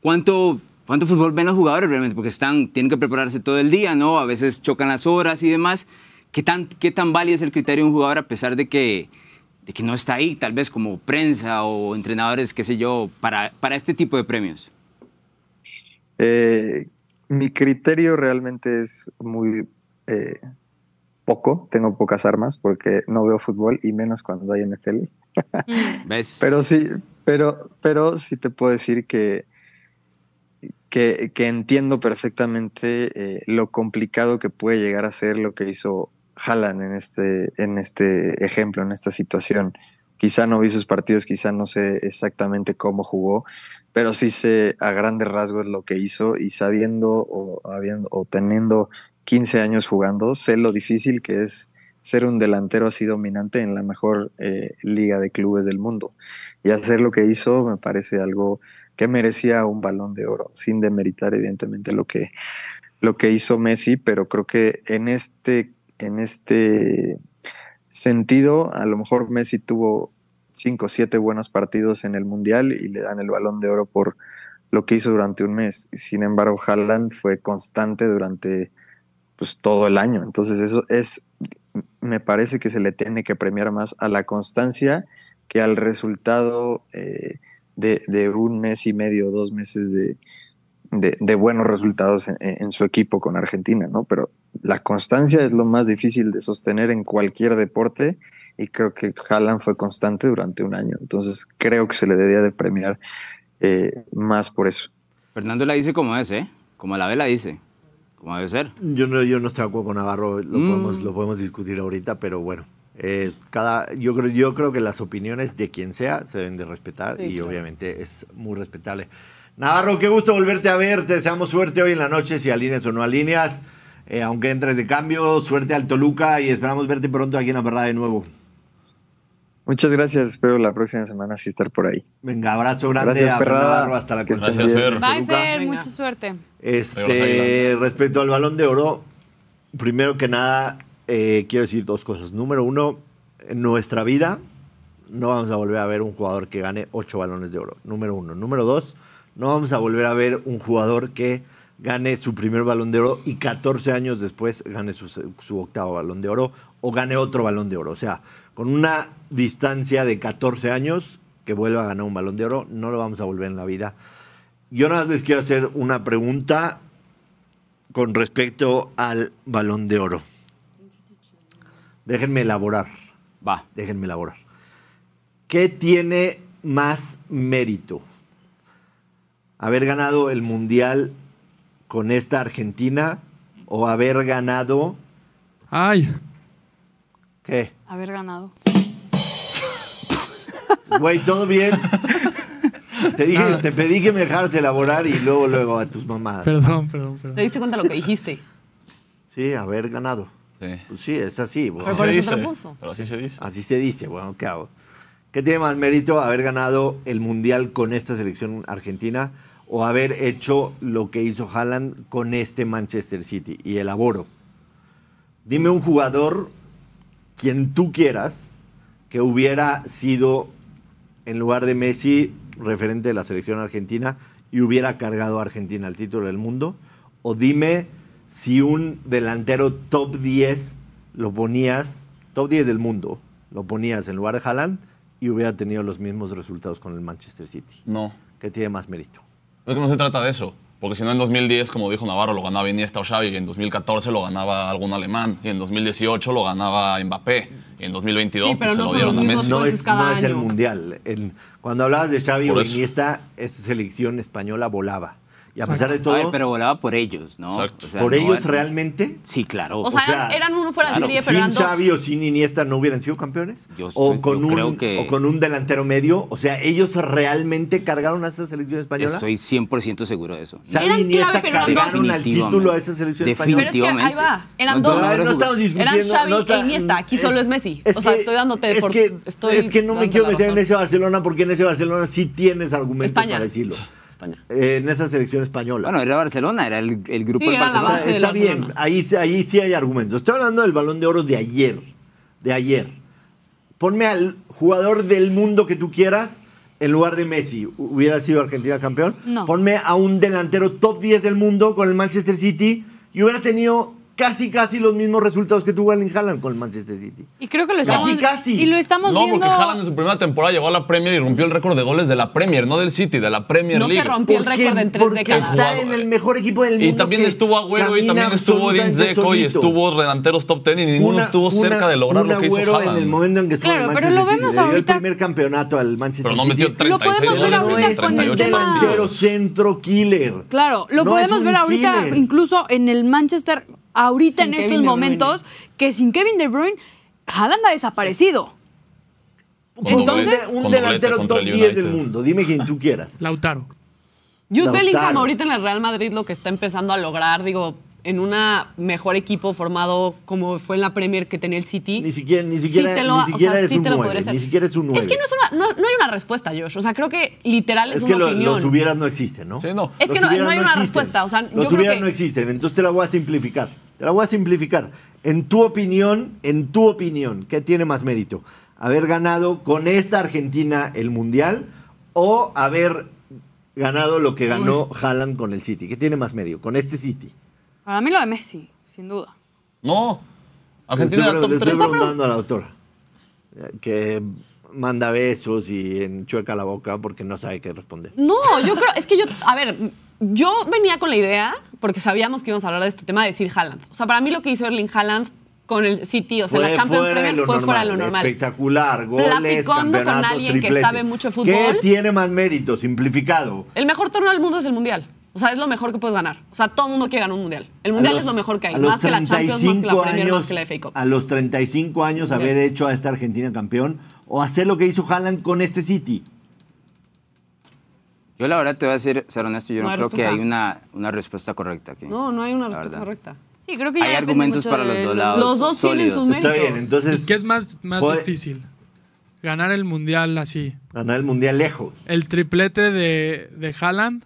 cuánto, cuánto fútbol ven los jugadores realmente, porque están, tienen que prepararse todo el día, ¿no? A veces chocan las horas y demás. ¿Qué tan, qué tan válido es el criterio de un jugador a pesar de que, de que no está ahí, tal vez como prensa o entrenadores, qué sé yo, para, para este tipo de premios? Eh, mi criterio realmente es muy eh, poco, tengo pocas armas porque no veo fútbol y menos cuando hay NFL. Mm. ¿Ves? Pero sí, pero, pero sí te puedo decir que, que, entiendo perfectamente eh, lo complicado que puede llegar a ser lo que hizo Haaland en este, en este ejemplo, en esta situación. Quizá no vi sus partidos, quizá no sé exactamente cómo jugó, pero sí sé a grandes rasgos lo que hizo y sabiendo o, habiendo, o teniendo 15 años jugando, sé lo difícil que es ser un delantero así dominante en la mejor eh, liga de clubes del mundo. Y hacer lo que hizo me parece algo que merecía un balón de oro, sin demeritar evidentemente lo que, lo que hizo Messi, pero creo que en este, en este sentido, a lo mejor Messi tuvo cinco o siete buenos partidos en el Mundial y le dan el balón de oro por lo que hizo durante un mes. Sin embargo, Haaland fue constante durante pues todo el año. Entonces eso es, me parece que se le tiene que premiar más a la constancia que al resultado eh, de, un mes y medio, dos meses de, de, buenos resultados en, su equipo con Argentina, ¿no? Pero la constancia es lo más difícil de sostener en cualquier deporte y creo que Haaland fue constante durante un año. Entonces creo que se le debería de premiar eh, más por eso. Fernando la dice como es, ¿eh? Como la ve la dice como debe ser. Yo no, yo no estoy de acuerdo con Navarro, lo, mm. podemos, lo podemos discutir ahorita, pero bueno. Eh, cada, yo, creo, yo creo que las opiniones de quien sea se deben de respetar y obviamente es muy respetable. Navarro, qué gusto volverte a ver. Te deseamos suerte hoy en la noche, si alineas o no alineas. Eh, aunque entres de cambio, suerte al Toluca y esperamos verte pronto aquí en la verdad de nuevo. Muchas gracias, espero la próxima semana sí estar por ahí. Venga, abrazo grande a Navarro, hasta la próxima. Gracias, Fer. Bye, Fer, mucha suerte. Este, respecto al balón de oro, primero que nada, eh, quiero decir dos cosas. Número uno, en nuestra vida no vamos a volver a ver un jugador que gane ocho balones de oro. Número uno. Número dos, no vamos a volver a ver un jugador que gane su primer balón de oro y 14 años después gane su, su octavo balón de oro o gane otro balón de oro. O sea, con una distancia de 14 años que vuelva a ganar un balón de oro, no lo vamos a volver en la vida. Yo nada más les quiero hacer una pregunta con respecto al balón de oro. Déjenme elaborar. Va. Déjenme elaborar. ¿Qué tiene más mérito? ¿Haber ganado el mundial con esta Argentina o haber ganado. ¡Ay! ¿Qué? Haber ganado. Güey, ¿todo bien? Te, dije, te pedí que me dejaras elaborar y luego, luego a tus mamadas. Perdón, perdón, perdón. ¿Te diste cuenta de lo que dijiste? Sí, haber ganado. Sí. Pues sí, es así. Pero, así se dice. Pero así se dice. Así se dice. Bueno, ¿qué hago? ¿Qué tiene más mérito haber ganado el Mundial con esta selección argentina o haber hecho lo que hizo Haaland con este Manchester City? Y elaboro. Dime un jugador quien tú quieras que hubiera sido, en lugar de Messi, referente de la selección argentina y hubiera cargado a Argentina al título del mundo? O dime si un delantero top 10 lo ponías, top 10 del mundo, lo ponías en lugar de Haaland y hubiera tenido los mismos resultados con el Manchester City. No. ¿Qué tiene más mérito? Es que no se trata de eso. Porque si no, en 2010, como dijo Navarro, lo ganaba Iniesta o Xavi, y en 2014 lo ganaba algún alemán, y en 2018 lo ganaba Mbappé, y en 2022 pues, se lo dieron a Messi. No es, no es el Mundial. cuando hablabas de Xavi o Iniesta, esa selección española volaba. Y a pesar de todo. pero volaba por ellos, ¿no? ¿Por ellos realmente? Sí, claro. O sea, eran, uno fuera de serie, pero Sin Xavi o sin Iniesta no hubieran sido campeones. o, con un, o con un delantero medio. O sea, ellos realmente cargaron a esa selección española. Estoy 100% seguro de eso. Xavi y Iniesta cargaron al título a esa selección española. Pero es que ahí va. Eran dos. No, estamos discutiendo. Eran Xavi e Iniesta. Aquí solo es Messi. o sea, estoy dándote es Que, es que no me quiero meter en ese Barcelona porque en ese Barcelona sí tienes argumentos para decirlo. Eh, en esa selección española. Bueno, era Barcelona, era el, grupo del Barcelona. Está, bien, ahí, ahí sí hay argumentos. Estoy hablando del balón de oro de ayer. De ayer. Ponme al jugador del mundo que tú quieras en lugar de Messi, hubiera sido Argentina campeón. No. Ponme a un delantero top 10 del mundo con el Manchester City y hubiera tenido casi, casi los mismos resultados que tuvo Erling Haaland con el Manchester City. Y creo que lo Casi, estamos casi. Y lo estamos No, viendo. porque Haaland en su primera temporada llegó a la Premier y rompió el récord de goles de la Premier, no del City, de la Premier No se League. rompió el récord en tres porque décadas. está en el mejor equipo del mundo. Y también estuvo Agüero y también estuvo Edin absolutamente Dzeko y estuvo delanteros top 10 y ninguno Una- estuvo cerca una- de lograr lo que hizo Haaland. en el momento en que estuvo Claro, en el pero Manchester lo City. vemos Le dio el ahorita- primer campeonato al Manchester Pero no City. metió 36 podemos ver goles no ahorita en es con un 38 el tema- delantero centro killer. Claro, lo No podemos ver ahorita, incluso en el Manchester, ahorita Sin en Kevin estos momentos, que sin Kevin De Bruyne, Haaland ha desaparecido. Entonces- un delantero top el 10 del mundo. Dime quien tú quieras. Lautaro. Jude. Bellingham ahorita en el Real Madrid lo que está empezando a lograr, digo, en un mejor equipo formado como fue en la Premier que tenía el City. Ni siquiera, ni sí siquiera, te lo- ni o siquiera sea, es sí un te lo 9. podría hacer. Ni siquiera es un 9. Es que no, es una, no, no hay una respuesta, Josh. O sea, creo que literal es, Es que una lo- opinión. los hubieras no existen, ¿no? Sí, no. Es que no- hay una existen. respuesta, o sea, yo los creo hubieras que- no existen. Entonces te la voy a simplificar. Te la voy a simplificar. En tu opinión, en tu opinión, ¿qué tiene más mérito? ¿Haber ganado con esta Argentina el Mundial o haber ganado lo que ganó Haaland con el City? ¿Qué tiene más mérito? Con este City. Para mí lo de Messi, sin duda. No. Le Argentina estoy, le estoy 3. preguntando a la autora. Que manda besos y enchueca la boca porque no sabe qué responder. No, yo creo, es que yo, a ver, yo venía con la idea, porque sabíamos que íbamos a hablar de este tema, de decir Haaland. O sea, para mí lo que hizo Erling Haaland con el City, o sea, la Champions Premier fue fuera de lo normal. Espectacular, goles, Platicando con campeonatos, alguien que sabe mucho de ¿Qué fútbol. tiene más mérito? Simplificado. El mejor torneo del mundo es el Mundial. O sea, es lo mejor que puedes ganar. O sea, todo el mundo quiere ganar un Mundial. El Mundial los- es lo mejor que hay. a los Más que la Champions, más que la 35 Premier, años, más que la FA Cup. A los 35 años haber hecho a esta Argentina campeón o hacer lo que hizo Haaland con este City. Yo la verdad te voy a ser, ser honesto, yo No creo que hay una, una respuesta correcta aquí. No, no hay una respuesta verdad. correcta. Sí, creo que ya Hay argumentos para los dos lados. Los dos tienen sólidos. sus Está bien, méritos. entonces ¿Y qué es más, más fue- difícil? Ganar el mundial así. ganar el Mundial lejos. El triplete de, de Haaland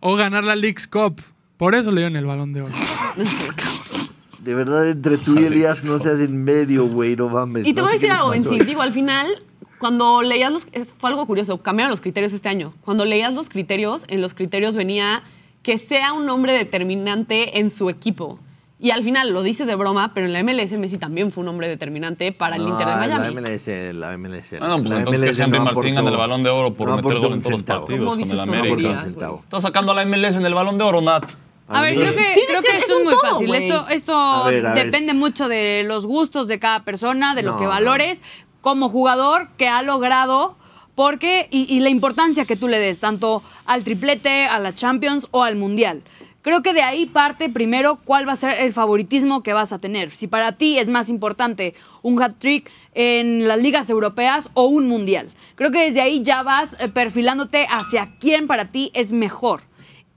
o ganar la League's Cup. Por eso le dieron el balón de oro. De verdad, entre tú y Elías no se hacen medio, güey, no mames. Y te no voy a decir algo, en sí. Digo, al final, cuando leías los... es- fue algo curioso, cambiaron los criterios este año. Cuando leías los criterios, en los criterios venía que sea un hombre determinante en su equipo. Y al final lo dices de broma, pero en la MLS Messi también fue un hombre determinante para el No, Inter de Miami. La MLS, la MLS. Ah, no, pues la entonces que MLS Henry no Martín gana el Balón de Oro por no meter gol en todos los partidos ¿Cómo con el? No América. centavo. Está sacando a la MLS en el Balón de Oro, Nat. A ver, creo que, Tienes creo que- que es esto es muy todo, fácil. Esto, esto A ver, a ver, depende mucho de los gustos de cada persona, de lo No, que no. valores como jugador que ha logrado, porque y, y la importancia que tú le des tanto al triplete, a la Champions o al Mundial. Creo que de ahí parte primero cuál va a ser el favoritismo que vas a tener. Si para ti es más importante un hat-trick en las ligas europeas o un mundial. Creo que desde ahí ya vas eh, perfilándote hacia quién para ti es mejor.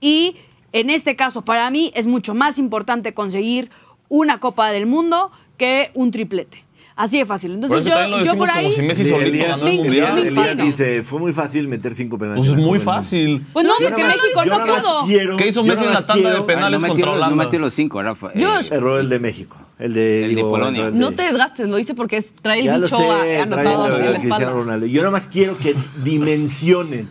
Y en este caso, para mí es mucho más importante conseguir una Copa del Mundo que un triplete. Así de fácil. Por Entonces eso también lo yo, por ahí... como si Messi solito Elías, ganó el Mundial. Elías dice, fue muy fácil meter cinco penales. Pues muy fácil. Pues no, porque México no pudo. quiero- ¿Qué hizo Messi en la tanda de quiero- penales? no contra metió, los- no Holanda. metió los cinco, Rafa. Eh, Josh. Error el de México. El de, El de digo, Polonia. No te desgastes, lo hice porque es, trae el bicho trae anotado la espalda. Ronaldo. Yo nada más quiero que dimensionen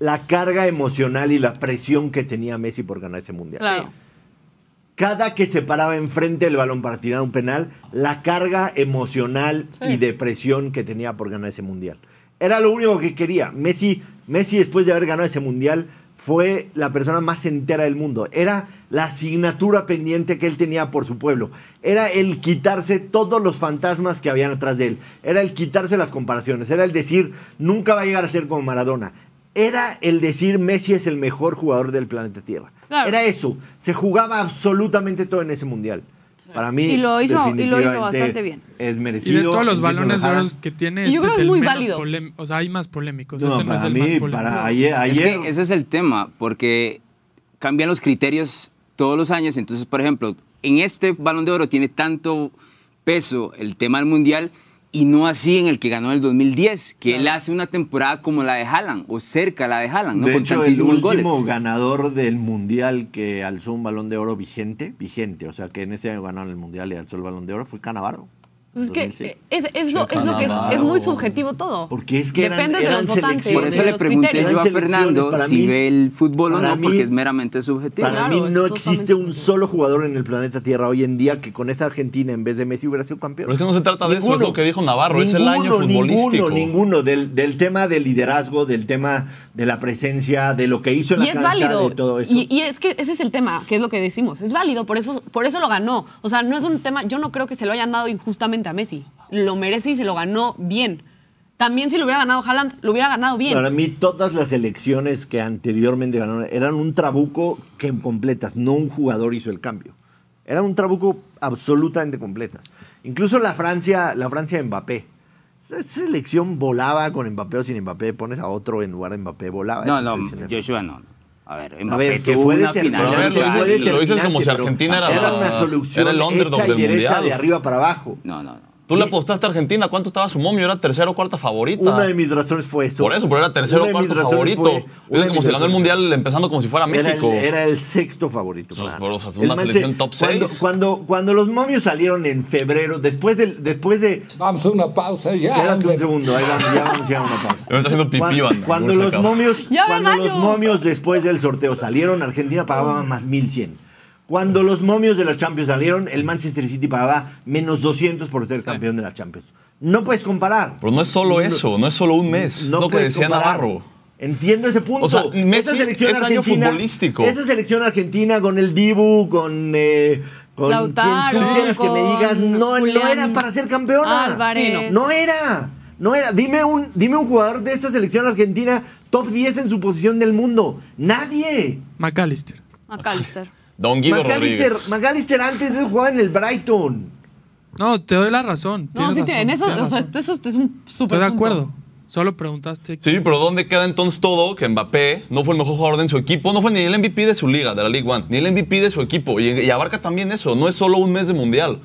la carga emocional y la presión que tenía Messi por ganar ese mundial. Claro. Cada que se paraba enfrente del balón para tirar un penal, la carga emocional y de presión que tenía por ganar ese mundial. Era lo único que quería. Messi, Messi después de haber ganado ese mundial, fue la persona más entera del mundo. Era la asignatura pendiente que él tenía por su pueblo. Era el quitarse todos los fantasmas que habían atrás de él. Era el quitarse las comparaciones. Era el decir, nunca va a llegar a ser como Maradona. Era el decir, Messi es el mejor jugador del planeta Tierra. Claro. Era eso. Se jugaba absolutamente todo en ese mundial. Para mí, Y lo hizo- y lo hizo bastante bien. Es Y merecido. de todos los balones de oro que tiene, Y yo este creo es que es muy válido. polem- O sea, hay más polémicos. No, este no es para el mí, más polémico. para ayer, Es ayer que ese es el tema, porque cambian los criterios todos los años. Entonces, por ejemplo, en este balón de oro tiene tanto peso el tema del mundial y no así en el que ganó el 2010, que él hace una temporada como la de Haaland o cerca la de Haaland, ¿no? de con hecho, el goles. último ganador del mundial que alzó un balón de oro vigente, vigente, o sea que en ese año ganaron el mundial y alzó el balón de oro fue Canavaro. Pues es que es, es, lo, es, lo, que es, es, muy subjetivo todo. Porque es que eran, Depende eran de los votantes. Por eso le pregunté yo a Fernando si mí, ve el fútbol o no, mí, porque es meramente subjetivo. Para claro, mí no existe un subjetivo. solo jugador en el planeta Tierra hoy en día que con esa Argentina en vez de Messi hubiera sido campeón. Pero es que no se trata de eso, es lo que dijo Navarro, es el año futbolístico. Ninguno, ninguno, del, del tema del liderazgo, del tema de la presencia, de lo que hizo en y la es cancha, válido. de todo eso. Y, y es que ese es el tema, que es lo que decimos. Es válido, por eso, por eso lo ganó. O sea, no es un tema, yo no creo que se lo hayan dado injustamente a Messi. Lo merece y se lo ganó bien. También si lo hubiera ganado Haaland, lo hubiera ganado bien. Para mí todas las elecciones que anteriormente ganaron eran un trabuco que completas, no un jugador hizo el cambio. Era un trabuco absolutamente completas. Incluso la Francia, la Francia de Mbappé. Esa selección volaba con Mbappé o sin Mbappé, pones a otro en lugar de Mbappé, volaba. No, no, Joshua no. A ver, A ver, que fue determinante. ver, lo fue dices- lo dices como si Argentina era era la- una solución era el underdog hecha y del derecha mundial. de arriba para abajo. No, no, no. Tú le apostaste a Argentina, ¿cuánto estaba su momio? Era tercera o cuarta favorita. Una de mis razones fue eso. Por eso, pero era tercero o de cuarto favorito. fue- una es de como si ganó el mundial empezando como si fuera Era el, México. era el sexto favorito. Claro. o sea, una selección se- top cuando, seis. Cuando, cuando los momios salieron en febrero, después, del, después de... Vamos a una pausa ya. Espérate un segundo, ahí vamos, ya vamos a a una pausa. Me está haciendo pipí, Cuando, banda. cuando los momios, cuando los momios después del sorteo salieron, Argentina pagaba más 1100. Cuando los momios de la Champions salieron, el Manchester City pagaba menos 200 por ser campeón de la Champions. No puedes comparar. Pero no es solo eso, no es solo un mes. No es lo que puedes decía comparar. Navarro. Entiendo ese punto. O sea, Messi esa selección es año argentina, futbolístico. Esa selección argentina con el Dibu, con, eh, con Lautaro, quien tú quieras que me digas, no, no era para ser campeona. Álvarez. No era. No era. Dime un, dime un jugador de esta selección argentina top 10 en su posición del mundo. Nadie. McAllister. McAllister. Don Guido McAllister, Rodríguez. McAllister antes de él jugaba en el Brighton. No, te doy la razón. no, sí, razón, en eso, o sea, eso es un súper Estoy de punto. acuerdo. Solo preguntaste. Sí, pero ¿dónde queda entonces todo que Mbappé no fue el mejor jugador de su equipo? No fue ni el MVP de su liga, de la League One, ni el MVP de su equipo. Y, y abarca también eso, no es solo un mes de mundial.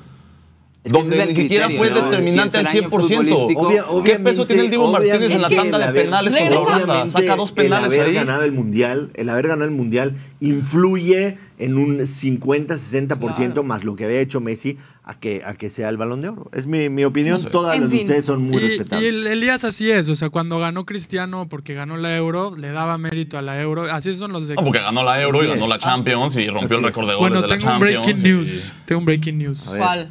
Es que donde ni el siquiera fue ¿no? determinante al es el año 100%. futbolístico. Obvia- ¿Qué peso tiene el Dibu Martínez en la tanda de el haber- penales contra Holanda? Saca dos el penales haber ahí. ganado el mundial, el haber ganado el mundial influye en un 50-60% Claro. más lo que había hecho Messi a que, a que sea el balón de oro. Es mi, mi opinión. No sé. Todas En las de ustedes son muy y, y respetables. el Elías así es, o sea, cuando ganó Cristiano porque ganó la Euro, le daba mérito a la Euro. Así son los de... No, porque ganó la Euro y Así ganó es. la Champions y rompió el Así récord de goles bueno, de la tengo un Champions. breaking y- news. Tengo un breaking news. ¿Cuál?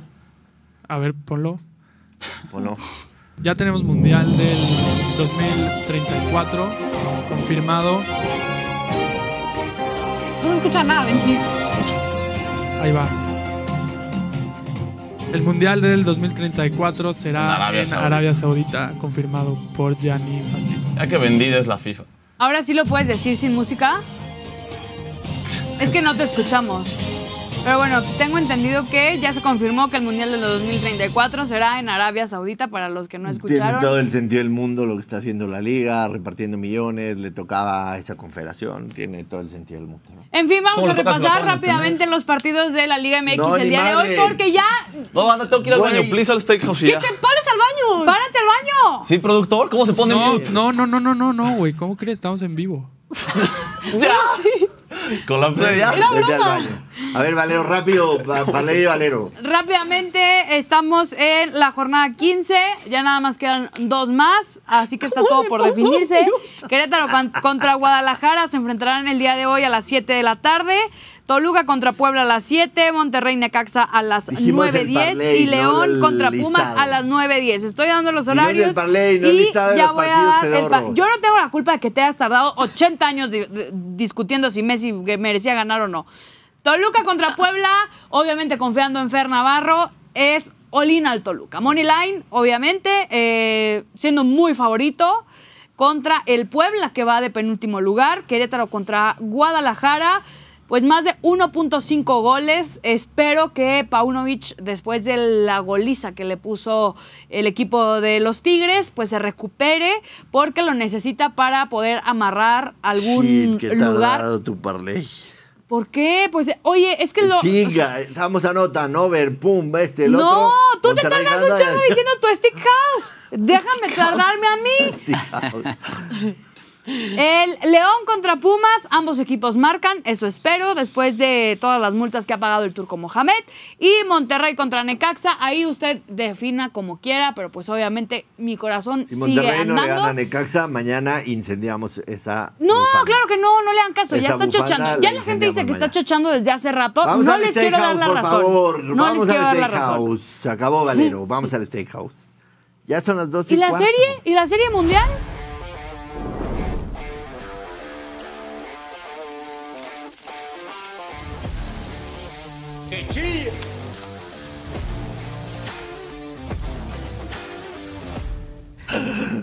A ver, ponlo. ¿O no? Ya tenemos Mundial del 2034 confirmado. No se escucha nada, Benji. Ahí va. El Mundial del 2034 será En en Arabia Arabia, Saudita. Saudita, confirmado por Gianni Infantino. Ya que vendida es la FIFA. Ahora sí lo puedes decir sin música. Es que no te escuchamos. Pero bueno, tengo entendido que ya se confirmó que el Mundial de los 2034 será en Arabia Saudita, para los que no Tiene escucharon. todo el sentido del mundo lo que está haciendo la liga, repartiendo millones, le tocaba a esa confederación, tiene todo el sentido del mundo. ¿no? En fin, vamos ¿Cómo a repasar rápidamente los partidos de la Liga MX No, el día de hoy, porque ya. No, anda, tengo que ir al Güey. baño. Please al steakhouse ¿Qué ya. te pares al baño? ¡Párate al baño! Sí, productor, ¿cómo se pone No, mute? no, no, no, no, no, no, güey. ¿Cómo crees? Estamos en vivo. Colapse ya. Vete al baño. A ver, Valero, rápido, Parley y Valero. Rápidamente, estamos en la jornada 15. Ya nada más quedan dos más, así que está todo por definirse. Querétaro con- contra Guadalajara se enfrentarán el día de hoy a las 7 de la tarde. Toluca contra Puebla a las 7, Monterrey Necaxa a las Dijimos el 9.10 parlay, y León contra Pumas a las 9.10. Estoy dando los horarios. no y ya voy a dar el pa- pedorros. Yo no tengo la culpa de que te hayas tardado 80 años di- di- discutiendo si Messi merecía ganar o no. Toluca contra Puebla, obviamente confiando en Fer Navarro, es Olin al Toluca. Money Line, obviamente, eh, siendo muy favorito contra el Puebla, que va de penúltimo lugar. Querétaro contra Guadalajara. Pues más de 1.5 goles. Espero que Paunovic, después de la goliza que le puso el equipo de los Tigres, pues se recupere porque lo necesita para poder amarrar algún Shit, qué lugar. tu Parley. ¿Por qué? Pues, oye, es que lo. Chinga, estamos a nota, over, pum, este, el no, otro. tú te tardas un chorro diciendo tu stick house. Déjame tardarme a mí. El León contra Pumas, ambos equipos marcan, eso espero, después de todas las multas que ha pagado el turco Mohamed. Y Monterrey contra Necaxa, ahí usted defina como quiera, pero pues obviamente mi corazón si Monterrey sigue no le gana a Necaxa, mañana incendiamos esa. No, claro que no, no le dan caso, ya está chochando. Ya la, gente dice que está chochando desde hace rato. no les quiero dar la por razón. Favor. No Vamos les al Steakhouse. Se acabó Valero, vamos al Steakhouse. Ya son las dos y, ¿Y la serie? ¿Y la serie mundial?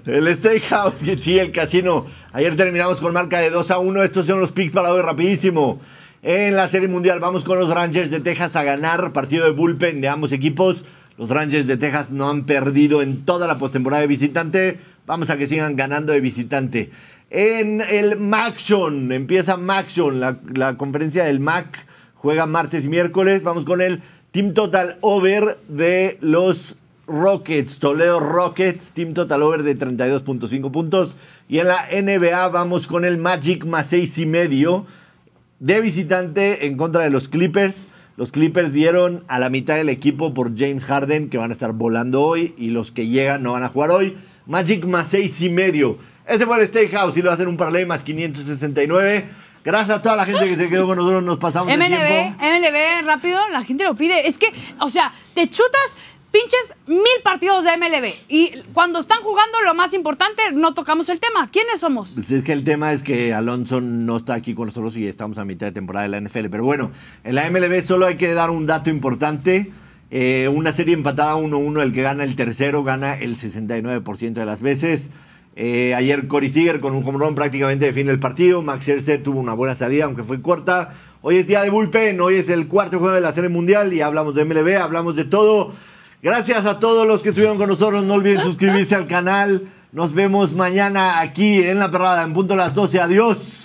El Steakhouse, que el casino. Ayer terminamos con marca de 2 a 1. Estos son los picks para hoy rapidísimo. En la Serie Mundial vamos con los Rangers de Texas a ganar. Partido de bullpen de ambos equipos. Los Rangers de Texas no han perdido en toda la postemporada de visitante. Vamos a que sigan ganando de visitante. En el Maction, empieza Maction, la, la conferencia del MAC. Juega martes y miércoles. Vamos con el Team Total Over de los Rockets, Toledo Rockets, Team Total Over de 32.5 puntos. Y en la NBA vamos con el Magic más 6 y medio de visitante en contra de los Clippers. Los Clippers dieron a la mitad del equipo por James Harden, que van a estar volando hoy, y los que llegan no van a jugar hoy. Magic más 6 y medio. Ese fue el Steakhouse y lo hacen un parlay más 569. Gracias a toda la gente que se quedó con nosotros, nos pasamos MLB, el tiempo. MLB, rápido, la gente lo pide. Es que, o sea, te chutas pinches mil partidos de MLB. Y cuando están jugando, lo más importante, no tocamos el tema. ¿Quiénes somos? Pues es que el tema es que Alonso no está aquí con nosotros y estamos a mitad de temporada de la NFL. Pero bueno, en la MLB solo hay que dar un dato importante. Eh, una serie empatada 1-1, el que gana el tercero gana el 69% de las veces. Eh, ayer Cory Seager con un home run prácticamente define el partido. Max Scherzer tuvo una buena salida, aunque fue corta. Hoy es día de bullpen, hoy es el cuarto juego de la Serie Mundial y hablamos de MLB, hablamos de todo. Gracias a todos los que estuvieron con nosotros. No olviden suscribirse al canal. Nos vemos mañana aquí en La Perrada, en punto a las 12. Adiós.